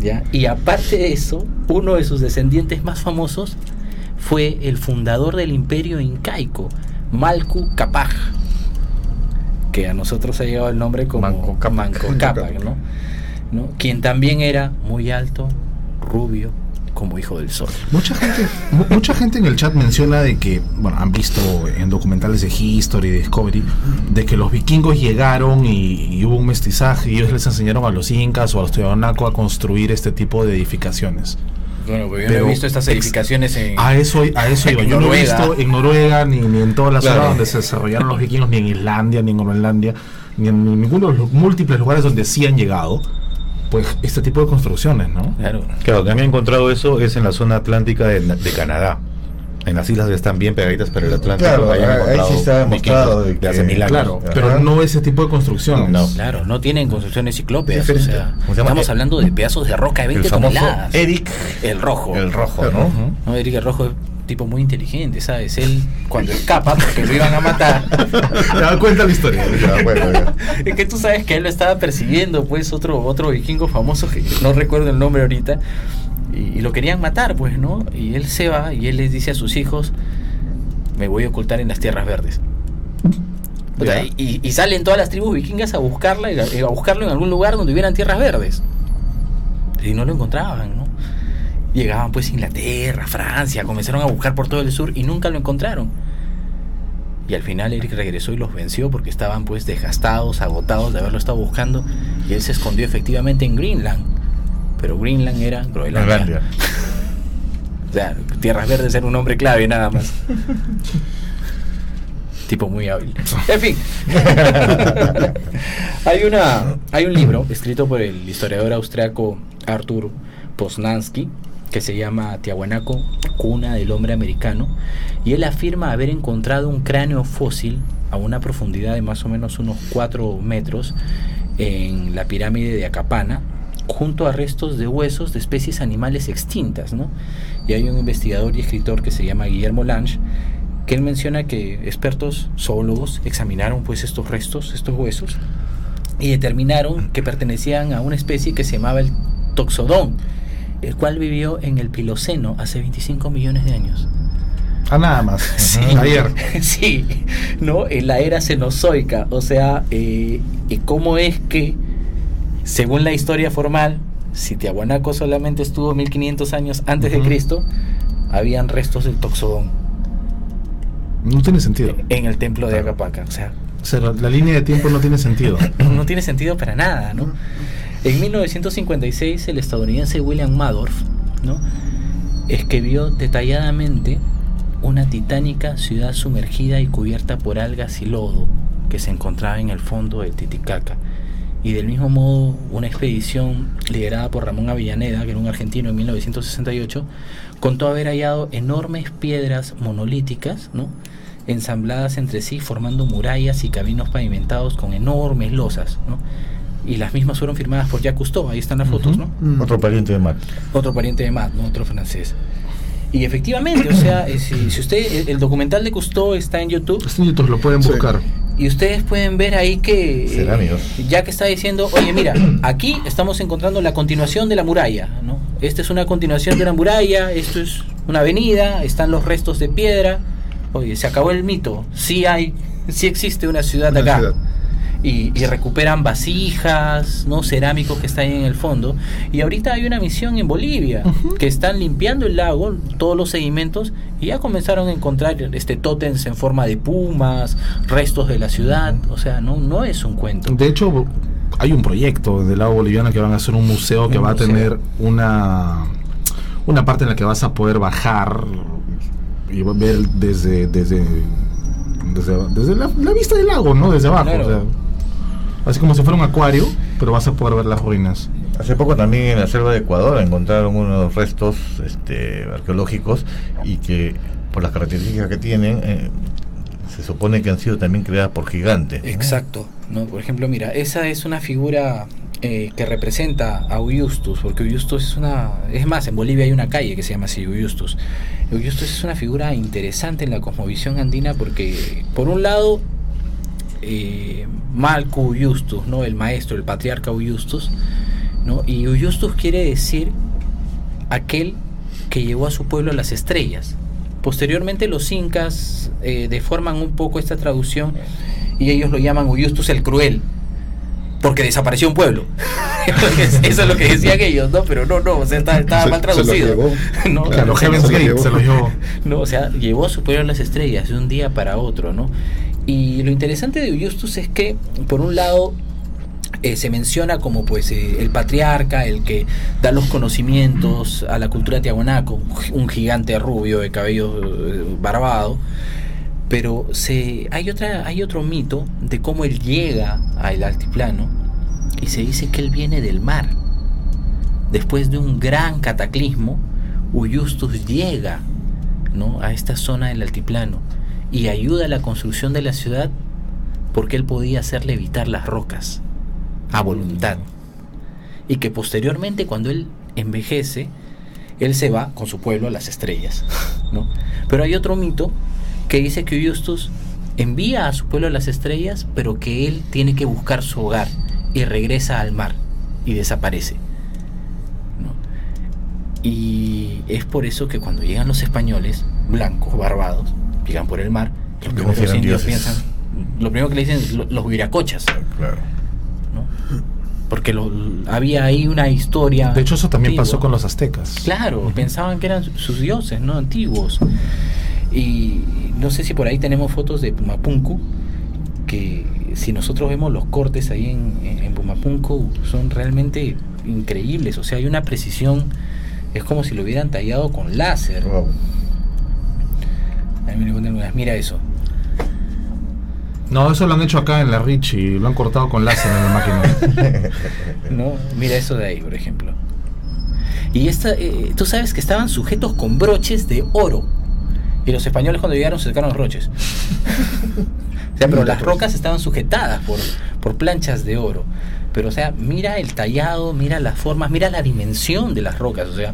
¿ya? Y aparte de eso, uno de sus descendientes más famosos fue el fundador del imperio incaico, Malku Capac, que a nosotros ha llegado el nombre como Manco Cápac, ¿no? ¿no? Quien también era muy alto, rubio, como hijo del sol. Mucha gente, mu- mucha gente en el chat menciona de que, bueno, han visto en documentales de History, de Discovery, de que los vikingos llegaron y, y hubo un mestizaje y ellos les enseñaron a los incas o a los teotihuacos a construir este tipo de edificaciones. Bueno, pues yo Pero no he visto estas edificaciones en... A eso, a eso iba. Yo no he visto en Noruega ni, ni en toda la zona Claro. donde se desarrollaron los vikingos, ni en Islandia, ni en Groenlandia, ni en ninguno de los múltiples lugares donde sí han llegado, pues este tipo de construcciones, ¿no? Claro. Claro, también he encontrado eso es en la zona atlántica de, de Canadá. En las islas están bien pegaditas para el Atlántico. Claro, ahí sí está demostrado de hace que- mil años. Claro, Ajá. pero no ese tipo de construcciones. No. Claro, no tienen construcciones ciclópeas. O sea, estamos Eh, hablando de pedazos de roca de 20 El famoso toneladas. Eric El rojo. el Rojo, Ujú. ¿no? No, Eric el Rojo es un tipo muy inteligente, ¿sabes? Él, cuando escapa, porque lo iban a matar, das cuenta la historia. Ya, bueno, ya. es que tú sabes que él lo estaba persiguiendo, pues, otro, otro vikingo famoso, que no recuerdo el nombre ahorita, y, y lo querían matar, pues, ¿no? Y él se va y él les dice a sus hijos, me voy a ocultar en las tierras verdes. O sea, Ya. y, y salen todas las tribus vikingas a buscarla a, a buscarlo en algún lugar donde hubieran tierras verdes. y no lo encontraban, ¿no? Llegaban pues a Inglaterra, Francia, comenzaron a buscar por todo el sur y nunca lo encontraron. Y al final Eric regresó y los venció porque estaban pues desgastados, agotados de haberlo estado buscando y él se escondió efectivamente en Greenland. Pero Greenland era Groenlandia. O sea, Tierras Verdes era un hombre clave nada más. tipo muy hábil. En fin. hay una hay un libro escrito por el historiador austriaco Arthur Poznansky que se llama Tiahuanaco, cuna del hombre americano, y él afirma haber encontrado un cráneo fósil a una profundidad de más o menos unos 4 metros en la pirámide de Acapana, junto a restos de huesos de especies animales extintas, ¿no? Y hay un investigador y escritor que se llama Guillermo Lange, que él menciona que expertos zoólogos examinaron pues estos restos, estos huesos, y determinaron que pertenecían a una especie que se llamaba el toxodón, el cual vivió en el Piloceno hace 25 millones de años. Ah, nada más. Sí. Ayer. Sí, ¿no? En la era cenozoica. O sea, eh, ¿y ¿cómo es que, según la historia formal, si Tiahuanaco solamente estuvo 1500 años antes de. Cristo, habían restos del Toxodón No tiene sentido. en el templo de Acapaca? O sea, O sea, la, la línea de tiempo no tiene sentido. no tiene sentido para nada, ¿no? En 1956 el estadounidense William Madoff, ¿no? escribió detalladamente una titánica ciudad sumergida y cubierta por algas y lodo que se encontraba en el fondo del Titicaca. Y del mismo modo, una expedición liderada por Ramón Avellaneda, que era un argentino en 1968, contó haber hallado enormes piedras monolíticas, ¿no? ensambladas entre sí, formando murallas y caminos pavimentados con enormes losas. ¿no? Y las mismas fueron firmadas por Jacques Cousteau, ahí están las fotos, ¿no? Mm. Otro pariente de Matt. otro pariente de Matt, ¿no? otro francés. Y efectivamente, o sea, eh, si, si usted, el, el documental de Cousteau está en YouTube Estos nietos lo pueden Sí. Y ustedes pueden ver ahí que eh, Cerámicos. ya que está diciendo, oye, mira, aquí estamos encontrando la continuación de la muralla, ¿no? Esta es una continuación de una muralla, esto es una avenida, están los restos de piedra. Oye, se acabó el mito, sí hay, sí existe una ciudad Una acá ciudad. Y, y recuperan vasijas, ¿no? cerámicos que están ahí en el fondo. Y ahorita hay una misión en Bolivia que están limpiando el lago, todos los sedimentos, y ya comenzaron a encontrar este tótems en forma de pumas, restos de la ciudad. O sea, no, no es un cuento. De hecho, hay un proyecto del lago boliviano que van a hacer un museo que Un va museo. a tener una una parte en la que vas a poder bajar y ver desde desde desde, desde la, la vista del lago, ¿no? Desde abajo. Claro. o sea, así como si fuera un acuario, pero vas a poder ver las ruinas. Hace poco también en la selva de Ecuador encontraron unos restos este, arqueológicos y que por las características que tienen eh, se supone que han sido también creadas por gigantes. ¿no? Exacto. ¿no? Por ejemplo, mira, esa es una figura eh, que representa a Uyustus, porque Uyustus es una... Es más, en Bolivia hay una calle que se llama así, Uyustus. Uyustus es una figura interesante en la cosmovisión andina porque, por un lado, eh, Malco Uyustus, ¿no? el maestro, el patriarca Uyustus, ¿no? y Uyustus quiere decir aquel que llevó a su pueblo a las estrellas. Posteriormente los incas eh, deforman un poco esta traducción y ellos lo llaman Uyustus el Cruel, porque desapareció un pueblo. Eso es lo que decían ellos, ¿no? Pero no, no, o sea, está- estaba Se- mal se lo traducido. llevó. ¿no? Claro, se Heaven's lo Gate llevó. se lo llevó. No, o sea, llevó a su pueblo a las estrellas de un día para otro, ¿no? Y lo interesante de Justus es que, por un lado, eh, se menciona como pues eh, el patriarca, el que da los conocimientos a la cultura tiahuanaco, un gigante rubio de cabello eh, barbado, pero se hay otra hay otro mito de cómo él llega al altiplano y se dice que él viene del mar. Después de un gran cataclismo, Uyustus llega ¿no? a esta zona del altiplano y ayuda a la construcción de la ciudad porque él podía hacer levitar las rocas a voluntad. Y que posteriormente cuando él envejece, él se va con su pueblo a las estrellas. ¿no? Pero hay otro mito que dice que Justus envía a su pueblo a las estrellas, pero que él tiene que buscar su hogar y regresa al mar y desaparece. ¿no? Y es por eso que cuando llegan los españoles, blancos, barbados, llegan por el mar, lo Como primero si que los indios dioses. piensan, lo primero que le dicen es los huiracochas. Claro. ¿no? porque lo, había ahí una historia. De hecho, eso también antigua. pasó con los aztecas. Claro, pensaban que eran su- sus dioses, ¿no? Antiguos. Y no sé si por ahí tenemos fotos de Pumapunku, que si nosotros vemos los cortes ahí en, en, Pumapunku, son realmente increíbles. O sea, hay una precisión, es como si lo hubieran tallado con láser. Wow. Ahí me Mira eso. No, eso lo han hecho acá en la Rich y lo han cortado con láser en la máquina. ¿no? Mira eso de ahí, por ejemplo. Y esta, eh, tú sabes que estaban sujetos con broches de oro. Y los españoles cuando llegaron se sacaron los broches. o sea, pero las rocas estaban sujetadas por, por planchas de oro. Pero, o sea, mira el tallado, mira las formas, mira la dimensión de las rocas. O sea,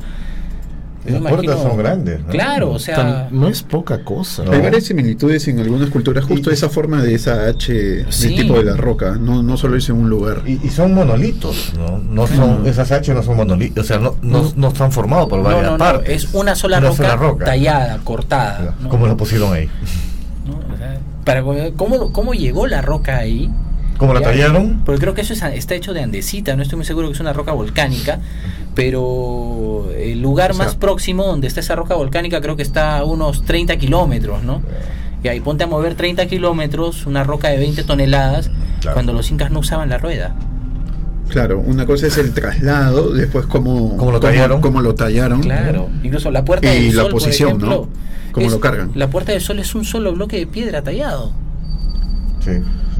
Las me puertas imagino- son grandes. ¿no? Claro, o sea, Tan- no es poca cosa. No. Hay varias similitudes en algunas culturas, justo Y- esa forma de esa H, Sí. del tipo de la roca, no, no solo es en un lugar. Y, y son monolitos, ¿no? No son, esas H no son monolitos, o sea, no, no, no están formados por varias no, no, partes. es una sola, Una roca, sola roca. tallada, cortada. ¿no? ¿Cómo lo pusieron ahí? ¿no? O sea, para, ¿cómo, ¿Cómo llegó la roca ahí? ¿Cómo la tallaron? Porque creo que eso es- está hecho de andesita, no estoy muy seguro que es una roca volcánica, pero el lugar O sea- más próximo donde está esa roca volcánica creo que está a unos 30 kilómetros, ¿no? Y ahí ponte a mover 30 kilómetros, una roca de 20 toneladas, Claro. cuando los incas no usaban la rueda. Claro, una cosa es el traslado, después cómo, ¿Cómo lo tallaron? cómo lo tallaron. Claro, incluso la puerta Y del la sol, por posición, ejemplo, ¿no? Cómo es- lo cargan. La puerta del sol es un solo bloque de piedra tallado. Sí,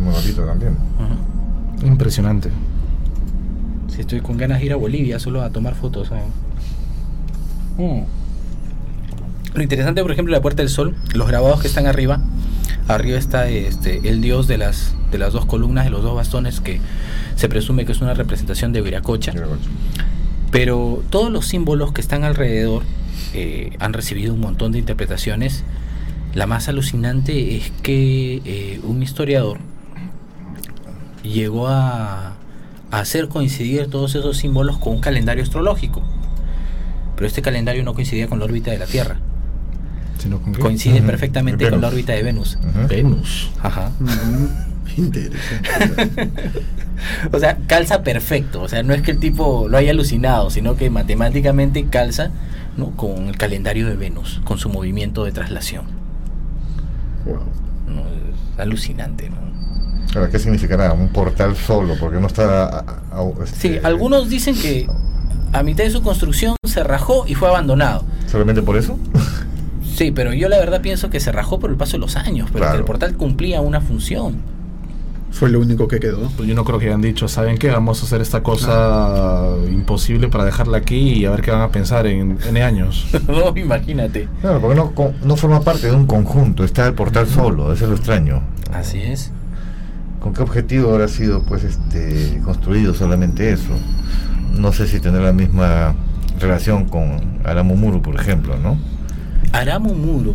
es monolito también. Impresionante. Si estoy con ganas de ir a Bolivia solo a tomar fotos. Mm. Lo interesante, por ejemplo, la Puerta del Sol, los grabados que están arriba. Arriba está este, el dios de las, de las dos columnas, de los dos bastones, que se presume que es una representación de Viracocha. Pero todos los símbolos que están alrededor eh, han recibido un montón de interpretaciones. La más alucinante es que eh, un historiador llegó a, a hacer coincidir todos esos símbolos con un calendario astrológico. Pero este calendario no coincidía con la órbita de la Tierra. Sino con qué? Coincide perfectamente con la órbita de Venus. Venus. Ajá. Interesante. O sea, calza perfecto. O sea, no es que el tipo lo haya alucinado, sino que matemáticamente calza ¿no? con el calendario de Venus, con su movimiento de traslación. Wow. ¿no? Es alucinante, ¿no? Ahora, ¿qué significará? Un portal solo, porque no está... a- a- a- Sí, este, algunos dicen que a mitad de su construcción se rajó y fue abandonado. ¿Solamente por eso? Sí, pero yo la verdad pienso que se rajó por el paso de los años, pero Claro. que el portal cumplía una función. Fue lo único que quedó. Pues yo no creo que hayan dicho, ¿saben qué? Vamos a hacer esta cosa imposible para dejarla aquí y a ver qué van a pensar en años. no, imagínate. Claro, porque no, co- no forma parte de un conjunto, está el portal solo, eso es lo extraño. Así es. ¿Con qué objetivo habrá sido pues este construido solamente eso? No sé si tendrá la misma relación con Aramumuru, por ejemplo, ¿no? Aramo Muro,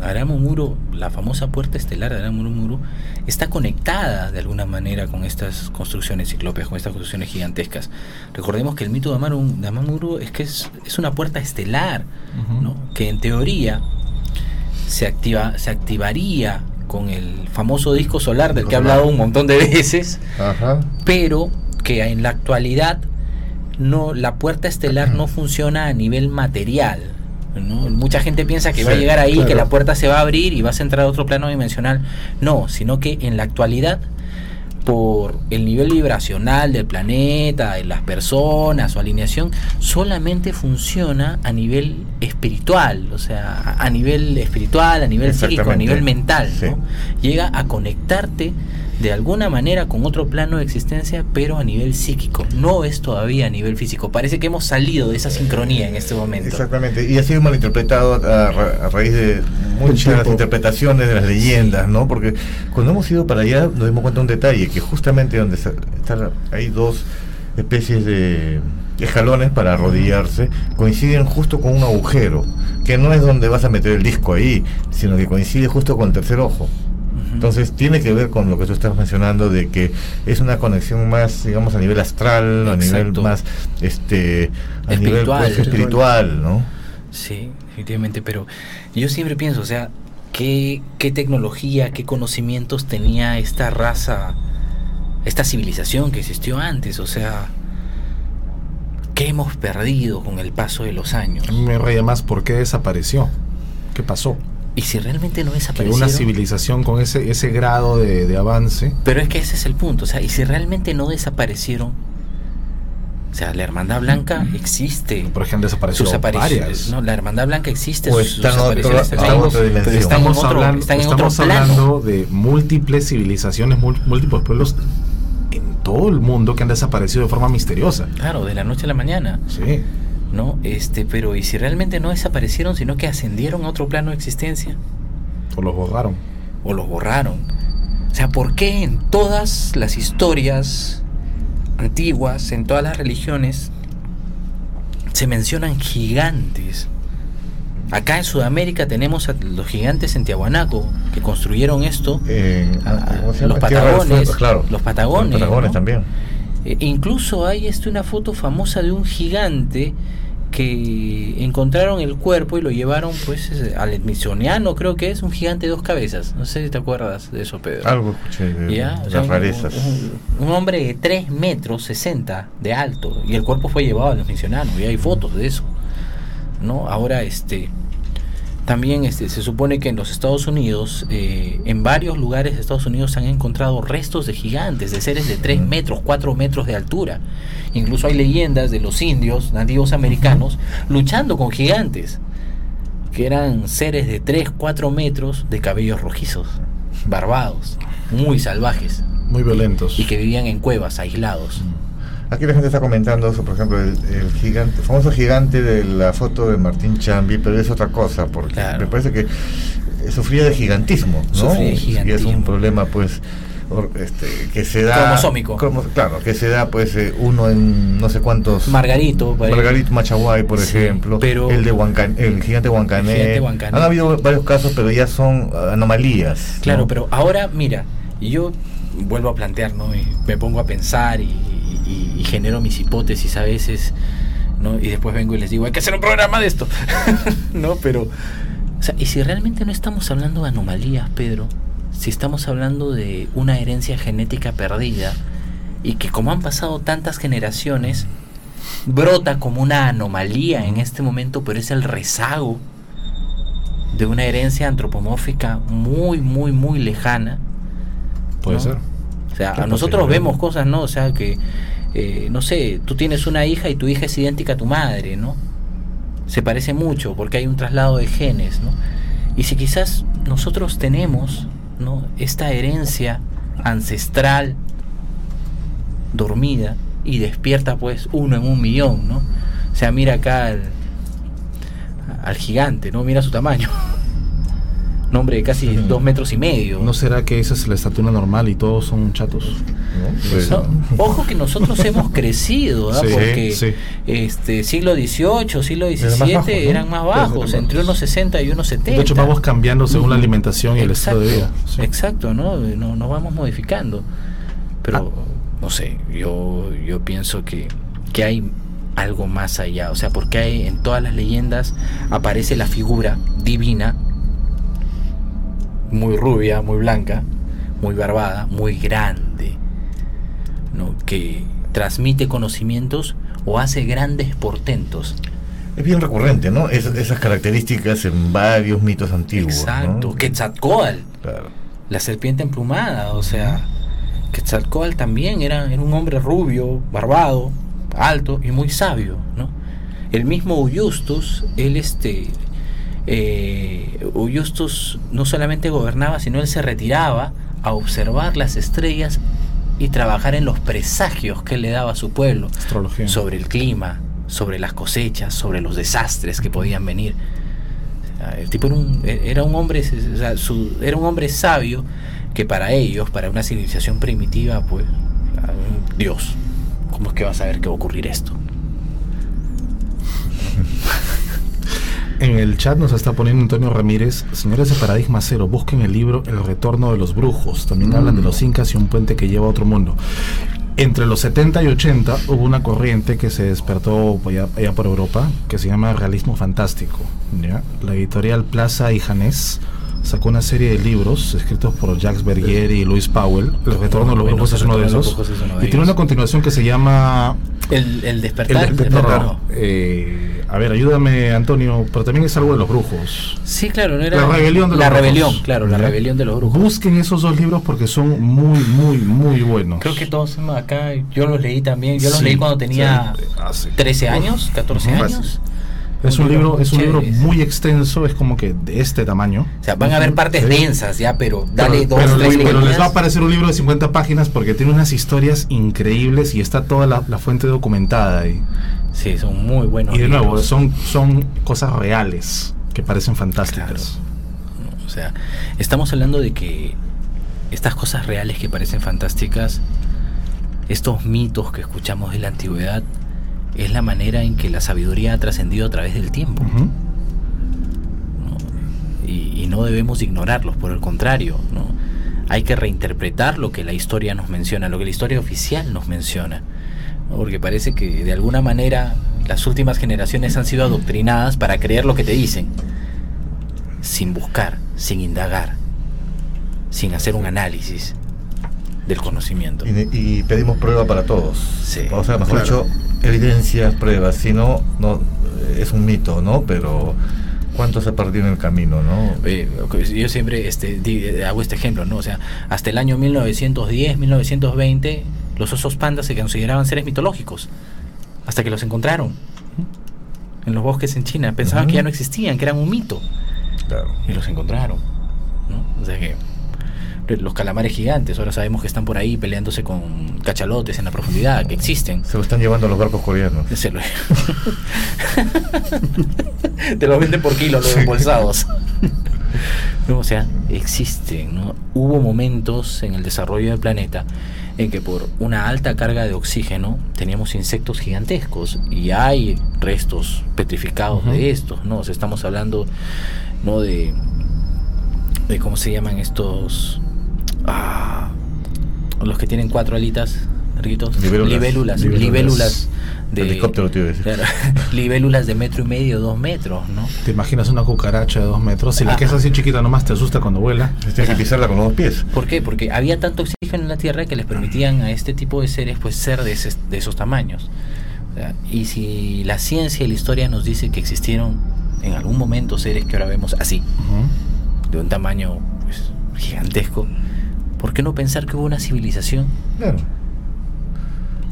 Aramo Muro, la famosa puerta estelar de Aramo Muro, está conectada de alguna manera con estas construcciones ciclópeas, con estas construcciones gigantescas. Recordemos que el mito de Amaru- de es que es, es una puerta estelar. ¿no? que en teoría se, activa, se activaría con el famoso disco solar del que he hablado un montón de veces, Ajá. pero que en la actualidad no la puerta estelar no funciona a nivel material. ¿no? Mucha gente piensa que va a llegar ahí, claro. que la puerta se va a abrir y vas a entrar a otro plano dimensional. No, sino que en la actualidad, por el nivel vibracional del planeta, de las personas, su alineación, solamente funciona a nivel espiritual, o sea, a nivel espiritual, a nivel psíquico, a nivel mental. Sí. ¿no? Llega a conectarte de alguna manera con otro plano de existencia, pero a nivel psíquico. No es todavía a nivel físico. Parece que hemos salido de esa sincronía en este momento. Exactamente, y ha sido malinterpretado a, ra- a raíz de muchas tiempo. interpretaciones de las leyendas, ¿no? Porque cuando hemos ido para allá nos dimos cuenta de un detalle, que justamente donde se- están, hay dos especies de escalones para arrodillarse, coinciden justo con un agujero, que no es donde vas a meter el disco ahí, sino que coincide justo con el tercer ojo. Entonces tiene que ver con lo que tú estás mencionando de que es una conexión más, digamos, a nivel astral, a nivel más, este, a nivel Espiritual. pues, espiritual, ¿no? Sí, definitivamente, pero yo siempre pienso, o sea, ¿qué, qué tecnología, qué conocimientos tenía esta raza esta civilización que existió antes, o sea, ¿qué hemos perdido con el paso de los años? A mí me raya más por qué desapareció. ¿Qué pasó? Y si realmente no Que desaparecieron... una civilización con ese, ese grado de, de avance. Pero es que ese es el punto, o sea, y si realmente no desaparecieron, o sea, la Hermandad Blanca existe. Por ejemplo, desapareció Sus apariciones, varias. no, la Hermandad Blanca existe. O sus- están Pues en pero Estamos, otro- hablando, están en otro estamos hablando de múltiples civilizaciones, múltiples pueblos en todo el mundo que han desaparecido de forma misteriosa. Claro, de la noche a la mañana, Sí. ¿No? Este, pero ¿y si realmente no desaparecieron, sino que ascendieron a otro plano de existencia? O los borraron. o los borraron. O sea, ¿por qué en todas las historias antiguas, en todas las religiones, se mencionan gigantes? Acá en Sudamérica tenemos a los gigantes en Tiahuanaco que construyeron esto. Eh, los Patagones, claro. los Patagones, Los Patagones ¿no? también. E- incluso hay este, una foto famosa de un gigante que encontraron el cuerpo y lo llevaron pues al Smithsoniano, creo que es un gigante de dos cabezas. No sé si te acuerdas de eso, Pedro. Algo escuché de Ya, o las sea, un- rarezas. Un, un hombre de 3 metros 60 de alto y el cuerpo fue llevado a los misionanos y hay fotos de eso. ¿No? Ahora este también este, se supone que en los Estados Unidos, eh, en varios lugares de Estados Unidos se han encontrado restos de gigantes, de seres de 3 metros, 4 metros de altura. Incluso hay leyendas de los indios, nativos americanos, luchando con gigantes, que eran seres de 3, 4 metros de cabellos rojizos, barbados, muy salvajes, Muy violentos. y que vivían en cuevas, aislados. Aquí la gente está comentando eso, por ejemplo, el, el gigante, el famoso gigante de la foto de Martín Chambi, pero es otra cosa, porque Claro. me parece que eh, sufría de gigantismo, ¿no? Sufría de Y es gigantismo. un problema, pues, este, que se da... Cromosómico. cromo- claro, que se da, pues, eh, uno en no sé cuántos... Margarito, por ahí. Margarito Machaguay, por Sí, ejemplo, pero- el de Huancan- el gigante Huancané. Han habido varios casos, pero ya son anomalías. Claro, ¿no? pero ahora, mira, y yo vuelvo a plantear, ¿no? Y me pongo a pensar y, y- y genero mis hipótesis a veces, ¿no? Y después vengo y les digo, hay que hacer un programa de esto, ¿no? Pero, o sea, y si realmente no estamos hablando de anomalías, Pedro, si estamos hablando de una herencia genética perdida y que como han pasado tantas generaciones, brota como una anomalía en este momento, pero es el rezago de una herencia antropomórfica muy, muy, muy lejana. Puede ¿no? ser. O sea, a nosotros vemos cosas, ¿no? O sea, que, eh, no sé, tú tienes una hija y tu hija es idéntica a tu madre, ¿no? Se parece mucho porque hay un traslado de genes, ¿no? Y si quizás nosotros tenemos, ¿no? Esta herencia ancestral dormida y despierta pues uno en un millón, ¿no? O sea, mira acá al, al gigante, ¿no? Mira su tamaño. Un hombre de casi dos metros y medio. ¿No será que esa es la estatura normal y todos son chatos? ¿no? Pues, No, ojo que nosotros hemos crecido, ¿ah? Sí, porque sí. este siglo XVIII, siglo más XVII ¿no? eran más bajos, más entre unos 60 y unos 70. De hecho, vamos cambiando según la alimentación y el estilo de vida. Exacto, Sí. Exacto, ¿no? No- Nos vamos modificando. Pero, Ah. no sé, yo, yo pienso que, que hay algo más allá. O sea, porque hay, en todas las leyendas aparece la figura divina, muy rubia, muy blanca, muy barbada, muy grande, ¿no? Que transmite conocimientos o hace grandes portentos. Es bien recurrente, ¿no? Es- esas características en varios mitos antiguos. Exacto. ¿no? Quetzalcóatl. Claro. la serpiente emplumada, o sea, Quetzalcóatl también era, era un hombre rubio, barbado, alto y muy sabio, ¿no? El mismo Uyustus, él este, eh, no solamente gobernaba, sino él se retiraba a observar las estrellas y trabajar en los presagios que él le daba a su pueblo Astrología. sobre el clima, sobre las cosechas, sobre los desastres que podían venir. Sea, El tipo era un, era un hombre, o sea, su- era un hombre sabio que para ellos, para una civilización primitiva, pues, Dios, ¿cómo es que va a saber que va a ocurrir esto? En el chat nos está poniendo Antonio Ramírez, señores de Paradigma Cero, busquen el libro El Retorno de los Brujos. También Mm. hablan de los incas y un puente que lleva a otro mundo. Entre los 70 y 80 hubo una corriente que se despertó allá, allá por Europa, que se llama realismo fantástico. ¿ya? La editorial Plaza y Janés sacó una serie de libros escritos por Jacques Bergier y Louis Powell. El retorno de los brujos es uno de esos. Brujos es uno de Y tiene una continuación que se llama El, el despertar. El- rojo. eh, a ver, ayúdame, Antonio, pero también es algo de los brujos. Sí, claro, no era. La rebelión de La los rebelión, brujos. claro, la rebelión de los brujos. Busquen esos dos libros porque son muy, muy, muy buenos. Creo que todos acá, yo los leí también. Yo los Sí, leí cuando tenía sí, hace- 13 años, 14 Ujú. años. Es un libro, es un libro muy extenso, es como que de este tamaño. O sea, van a haber partes Sí. densas ya, pero dale pero, dos, pero tres les, pero les líneas. va a aparecer un libro de 50 páginas porque tiene unas historias increíbles y está toda la, la fuente documentada ahí. Sí, son muy buenos. y de nuevo, son, son cosas reales que parecen fantásticas. O sea, estamos hablando de que estas cosas reales que parecen fantásticas, estos mitos que escuchamos de la antigüedad, es la manera en que la sabiduría ha trascendido a través del tiempo. Y, y no debemos ignorarlos, por el contrario, ¿no? hay que reinterpretar lo que la historia nos menciona, lo que la historia oficial nos menciona, ¿no? porque parece que de alguna manera las últimas generaciones han sido adoctrinadas para creer lo que te dicen, sin buscar, sin indagar, sin hacer un análisis del conocimiento. Y, y pedimos prueba para todos. Sí, o sea, mejor claro. dicho, evidencias, pruebas. Si no, no es un mito, ¿no? Pero ¿cuánto se perdió en el camino, no? Eh, yo siempre este, di- hago este ejemplo, ¿no? O sea, hasta el año 1910, 1920, los osos pandas se consideraban seres mitológicos, hasta que los encontraron en los bosques en China. Pensaban que ya no existían, que eran un mito, Claro. y los encontraron, ¿no? O sea que los calamares gigantes, ahora sabemos que están por ahí peleándose con cachalotes en la profundidad, que existen. Se lo están llevando los barcos coreanos. Se lo- Te los venden por kilo los embolsados. No, o sea, existen, ¿no? Hubo momentos en el desarrollo del planeta en que por una alta carga de oxígeno teníamos insectos gigantescos y hay restos petrificados de estos, ¿no? O sea, estamos hablando, ¿no? De, de cómo se llaman estos, ah, los que tienen cuatro alitas, Riquitos, Libélulas. libélulas, de Helicóptero, te iba a decir. Claro, libélulas de metro y medio, dos metros, ¿no? Te imaginas una cucaracha de dos metros. Si la Ajá. que es así chiquita nomás te asusta cuando vuela. Tienes que pisarla con los dos pies. ¿Por qué? Porque había tanto oxígeno en la Tierra que les permitían a este tipo de seres pues ser de, ese- de esos tamaños. O sea, y si la ciencia y la historia nos dice que existieron en algún momento seres que ahora vemos así, Ujú. de un tamaño pues, gigantesco, ¿por qué no pensar que hubo una civilización? Claro.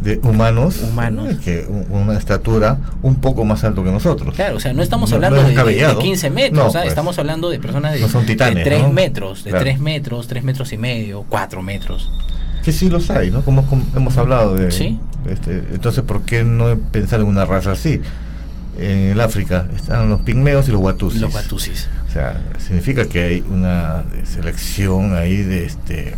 De humanos. Humanos. eh, Que un- una estatura un poco más alto que nosotros. Claro, o sea, no estamos No- no hablando es de- de, de, descabellado. 15 metros, No, o sea, pues. estamos hablando de personas de, titanes, de 3 ¿no? metros, de Claro. 3 metros, 3 metros y medio, 4 metros. Que sí los hay, ¿no? Como, como hemos hablado de. Sí. Este, entonces, ¿por qué no pensar en una raza así? En el África están los pigmeos y los watusis. Los batusis. O sea, significa que hay una selección ahí de este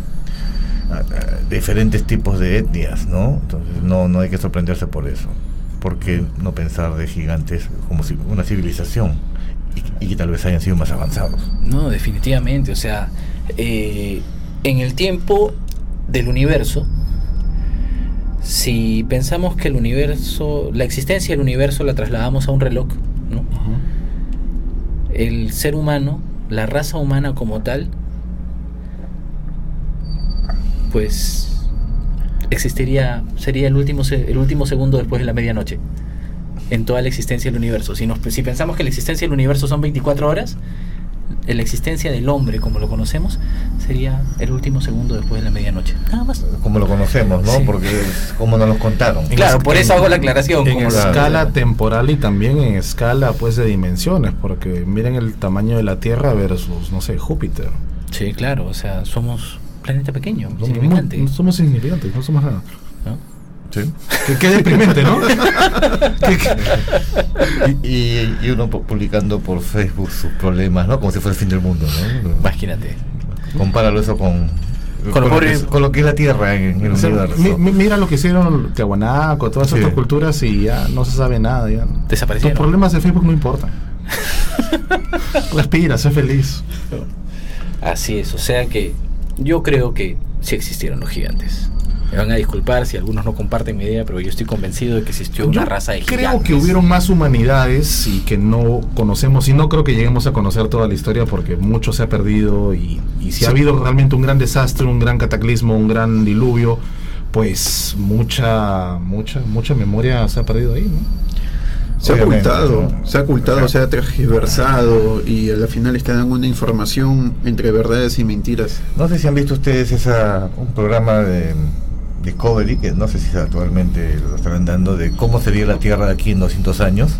diferentes tipos de etnias, ¿no? Entonces no, no hay que sorprenderse por eso. ¿Por qué no pensar de gigantes como si una civilización y, y que tal vez hayan sido más avanzados? No, definitivamente. O sea, eh, en el tiempo del universo, si pensamos que el universo, la existencia del universo la trasladamos a un reloj, ¿no? El ser humano, la raza humana como tal, pues existiría, sería el último, se- el último segundo después de la medianoche en toda la existencia del universo. Si, nos, si pensamos que la existencia del universo son 24 horas, la existencia del hombre como lo conocemos sería el último segundo después de la medianoche. Nada más. Como lo conocemos, ¿no? Sí. Porque es como nos los contaron. En Claro, por eso hago la aclaración. En como lo- escala temporal y también en escala pues de dimensiones, porque miren el tamaño de la Tierra versus, no sé, Júpiter. Sí, claro, o sea, somos planeta pequeño, Somos, insignificante, somos insignificantes, no somos nada. ¿no? Sí. Qué, qué deprimente, ¿no? Y, y- y uno pu- publicando por Facebook sus problemas, ¿no? Como si fuera el fin del mundo, ¿no? Imagínate. Compáralo eso con, Con lo lo que, es- con lo que es la Tierra en, el o sea, universo. mi- mi- mira lo que hicieron Tiahuanaco, todas Sí. estas culturas y ya no se sabe nada. Ya. Los Desaparecieron. problemas de Facebook no importan. Respira, sé feliz. Así es, o sea que yo creo que sí existieron los gigantes. Me van a disculpar si algunos no comparten mi idea, pero yo estoy convencido de que existió Yo una raza de creo gigantes. que hubieron más humanidades y que no conocemos y no creo que lleguemos a conocer toda la historia porque mucho se ha perdido y, y si ha habido realmente un gran desastre, un gran cataclismo, un gran diluvio, pues mucha mucha mucha memoria se ha perdido ahí, ¿no? Se ha ocultado, ¿no? se ha ocultado, se ha tergiversado y a la final está dando una información entre verdades y mentiras. No sé si han visto ustedes esa, un programa de Discovery, que no sé si actualmente lo estarán dando, de cómo sería la Tierra de aquí en 200 años.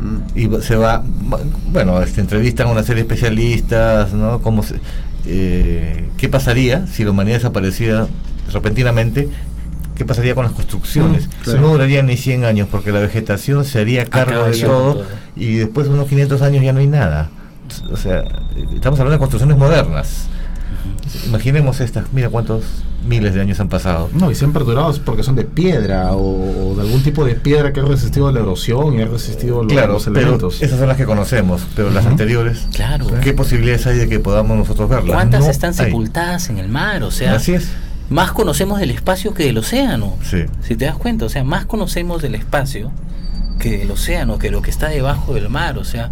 Mm. y se va bueno este, entrevistan a una serie de especialistas no cómo se- eh, qué pasaría si la humanidad desapareciera repentinamente qué pasaría con las construcciones Mm, claro. no durarían ni 100 años porque la vegetación se haría cargo de Acabaría todo todo. y después de unos 500 años ya no hay nada o sea estamos hablando de construcciones modernas imaginemos estas mira cuántos miles de años han pasado No, y se han perdurado porque son de piedra o, o de algún tipo de piedra que ha resistido la erosión y ha resistido lo- claro los pero elementos. esas son las que conocemos pero las anteriores Claro. ¿Qué posibilidades hay de que podamos nosotros verlas? ¿Cuántas No están hay. sepultadas en el mar? O sea, Así es. Más conocemos del espacio que del océano. Sí. Si te das cuenta, o sea, más conocemos del espacio que del océano, que lo que está debajo del mar. O sea,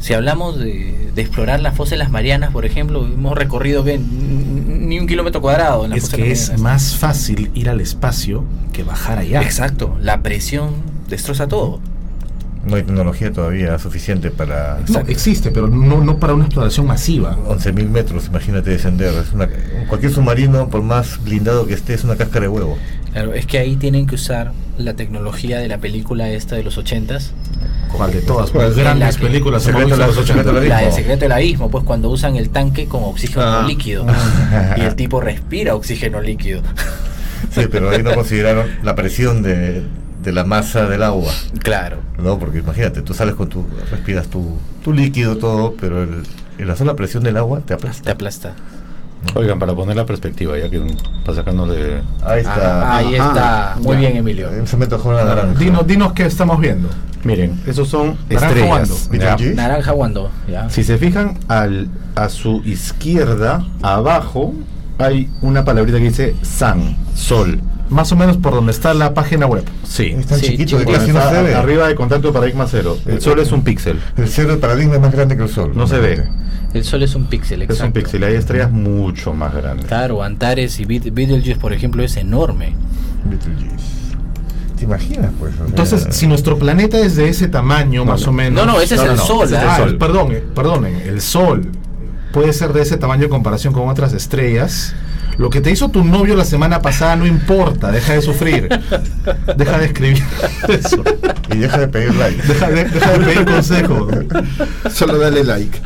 si hablamos de, de explorar las fosas de las Marianas, por ejemplo, hemos recorrido bien, ni un kilómetro cuadrado en las Es que es más fácil ir al espacio que bajar allá. Exacto, la presión destroza todo. No hay tecnología todavía suficiente para No, existe, pero no, no para una exploración masiva. 11.000 metros, imagínate descender. Es una- cualquier submarino, por más blindado que esté, es una cáscara de huevo. Claro, es que ahí tienen que usar la tecnología de la película esta de los ochentas, ¿Cuál de todas? Pues, grandes la películas. Secreto de la- los Secreto de 80. la- del Abismo. secreto del abismo, pues cuando usan el tanque con oxígeno Ah. líquido y el tipo respira oxígeno líquido. Sí, pero ahí no consideraron la presión de, de la masa del agua. Claro. No, porque imagínate, tú sales con tu, respiras tu, tu líquido, todo, pero el, en la sola presión del agua te aplasta. Te aplasta. Oigan, para poner la perspectiva, ya que para sacarnos de... Ahí está. Ah, ahí Ajá. está. Muy Ya. bien, Emilio. Una naranja. Dinos, dinos qué estamos viendo. Miren, esos son Naranja estrellas. Guando. ya. Naranja cuando, ya. Si se fijan al, a su izquierda, abajo, hay una palabrita que dice Sun, Sol. Más o menos por donde está la página web. Sí. Es tan Sí, chiquito que chico. casi no Está se ve. Arriba de contacto de paradigma cero. El Sol es un píxel. El cero de paradigma es más grande que el sol. No se ve. El sol es un píxel, Es exacto. un píxel. Hay estrellas mucho más grandes. Claro, Antares y Beet- Betelgeuse, por ejemplo, es enorme. Betelgeuse. ¿Te imaginas, pues? O sea, Entonces, si nuestro planeta es de ese tamaño, más no. o menos. No, no, ese es el Sol, es ah. el Sol. Perdón, eh, perdonen, el Sol puede ser de ese tamaño en comparación con otras estrellas. Lo que te hizo tu novio la semana pasada no importa, deja de sufrir. Deja de escribir eso. Y deja de pedir like. Deja de, deja de pedir consejos. Solo dale like.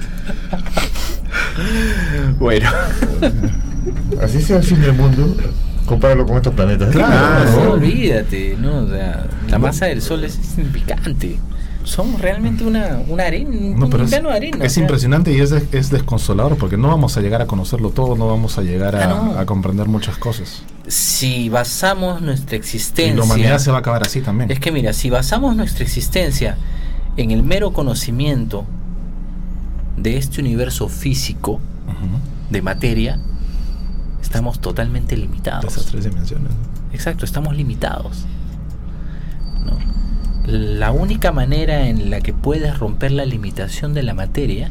Bueno. Así sea el fin del mundo, compáralo con estos planetas. Claro, no, ¿no? Ah, olvídate, ¿no? O sea, la masa del sol es insignificante. Somos realmente una, una arena, un No, pero es, grano de arena. es o sea. impresionante y es, es desconsolador porque no vamos a llegar a conocerlo todo, no vamos a llegar a, Ah, no. a comprender muchas cosas. Si basamos nuestra Y existencia. la humanidad se va a acabar así también. Es que mira, si basamos nuestra existencia en el mero conocimiento de este universo físico, Ujú. de materia, estamos totalmente De esas limitados. tres dimensiones. Exacto, estamos limitados. La única manera en la que puedes romper la limitación de la materia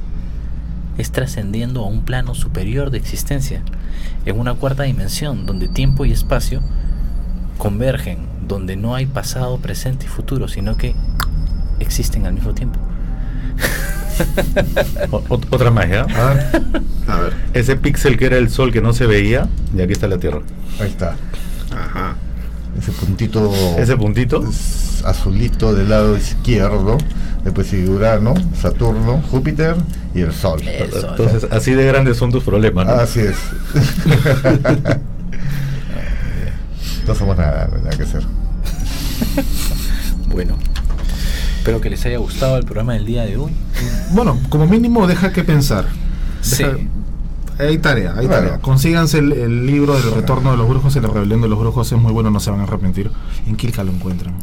es trascendiendo a un plano superior de existencia, en una cuarta dimensión, donde tiempo y espacio convergen, donde no hay pasado, presente y futuro, sino que existen al mismo tiempo. Otra más, ¿ya? A ver. Ese píxel que era el Sol que no se veía, y aquí está la Tierra. Ahí está. Ajá. Ese puntito Ese puntito, es azulito del lado izquierdo. Después sigue Urano, Saturno, Júpiter y el Sol. Eso, entonces así de grandes son tus problemas, ¿no? Así es. no somos nada, nada que hacer. Bueno, espero que les haya gustado el programa del día de hoy. Bueno, como mínimo deja que pensar. Sí. Hay tarea, hay Claro. tarea. Consíganse el, el libro del retorno de los brujos y la rebelión de los brujos. Es muy bueno, no se van a arrepentir. En Kilka lo encuentran.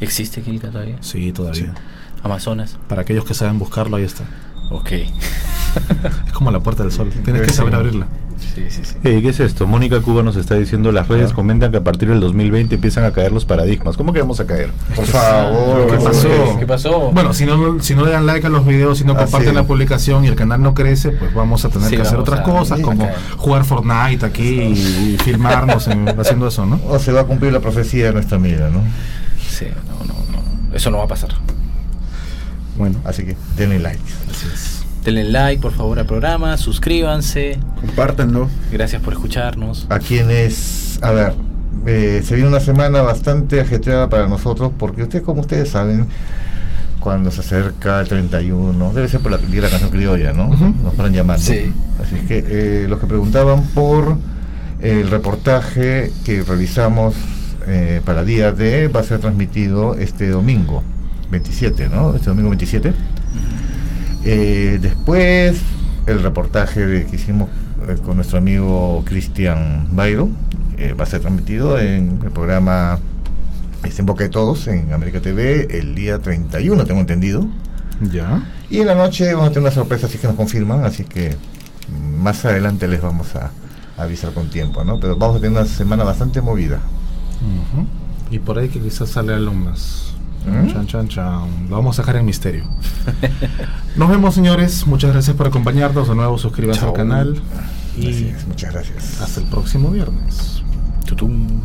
¿Existe Kilka todavía? Sí, todavía. Amazonas. Para aquellos que saben buscarlo, ahí está. Ok. Es como la puerta del sol. Tienes que Sí. saber abrirla. Sí, sí, sí. Ey, ¿Qué es esto? Mónica Cuba nos está diciendo, las redes comentan que a partir del 2020 empiezan a caer los paradigmas. ¿Cómo que vamos a caer? Por favor, ¿Qué pasó? ¿Qué pasó? Bueno, si no, si no le dan like a los videos, si no comparten la publicación y el canal no crece, pues vamos a tener Sí, que hacer otras cosas, como jugar Fortnite aquí y, y filmarnos en- haciendo eso, ¿no? O se va a cumplir la profecía de nuestra amiga, ¿no? Sí, no, no, no. Eso no va a pasar. Bueno, Así que denle like. así es. Denle like, por favor, al programa. Suscríbanse. Compártanlo. Gracias por escucharnos. A quienes, a ver, eh, se viene una semana bastante ajetreada para nosotros, porque ustedes, como ustedes saben, cuando se acerca el 31, debe ser por la, la canción criolla, ¿no? Ujú. Nos fueron llamando. Sí. Así que eh, los que preguntaban por el reportaje que realizamos eh, para día de va a ser transmitido este domingo 27, ¿no? Este domingo 27. Eh, después, el reportaje que hicimos eh, con nuestro amigo Cristian Bairo eh, va a ser transmitido en el programa Es en Boca de Todos en América TV el día 31, tengo entendido. Ya. Y en la noche vamos a tener una sorpresa, así que nos confirman, así que más adelante les vamos a avisar con tiempo, ¿no? Pero vamos a tener una semana bastante movida. Y por ahí que quizás sale algo más. Chan, chan, chan. Lo vamos a dejar en misterio. Nos vemos, señores. Muchas gracias por acompañarnos. De nuevo, suscríbanse al canal. Y Así muchas gracias. Hasta el próximo viernes. Tutum.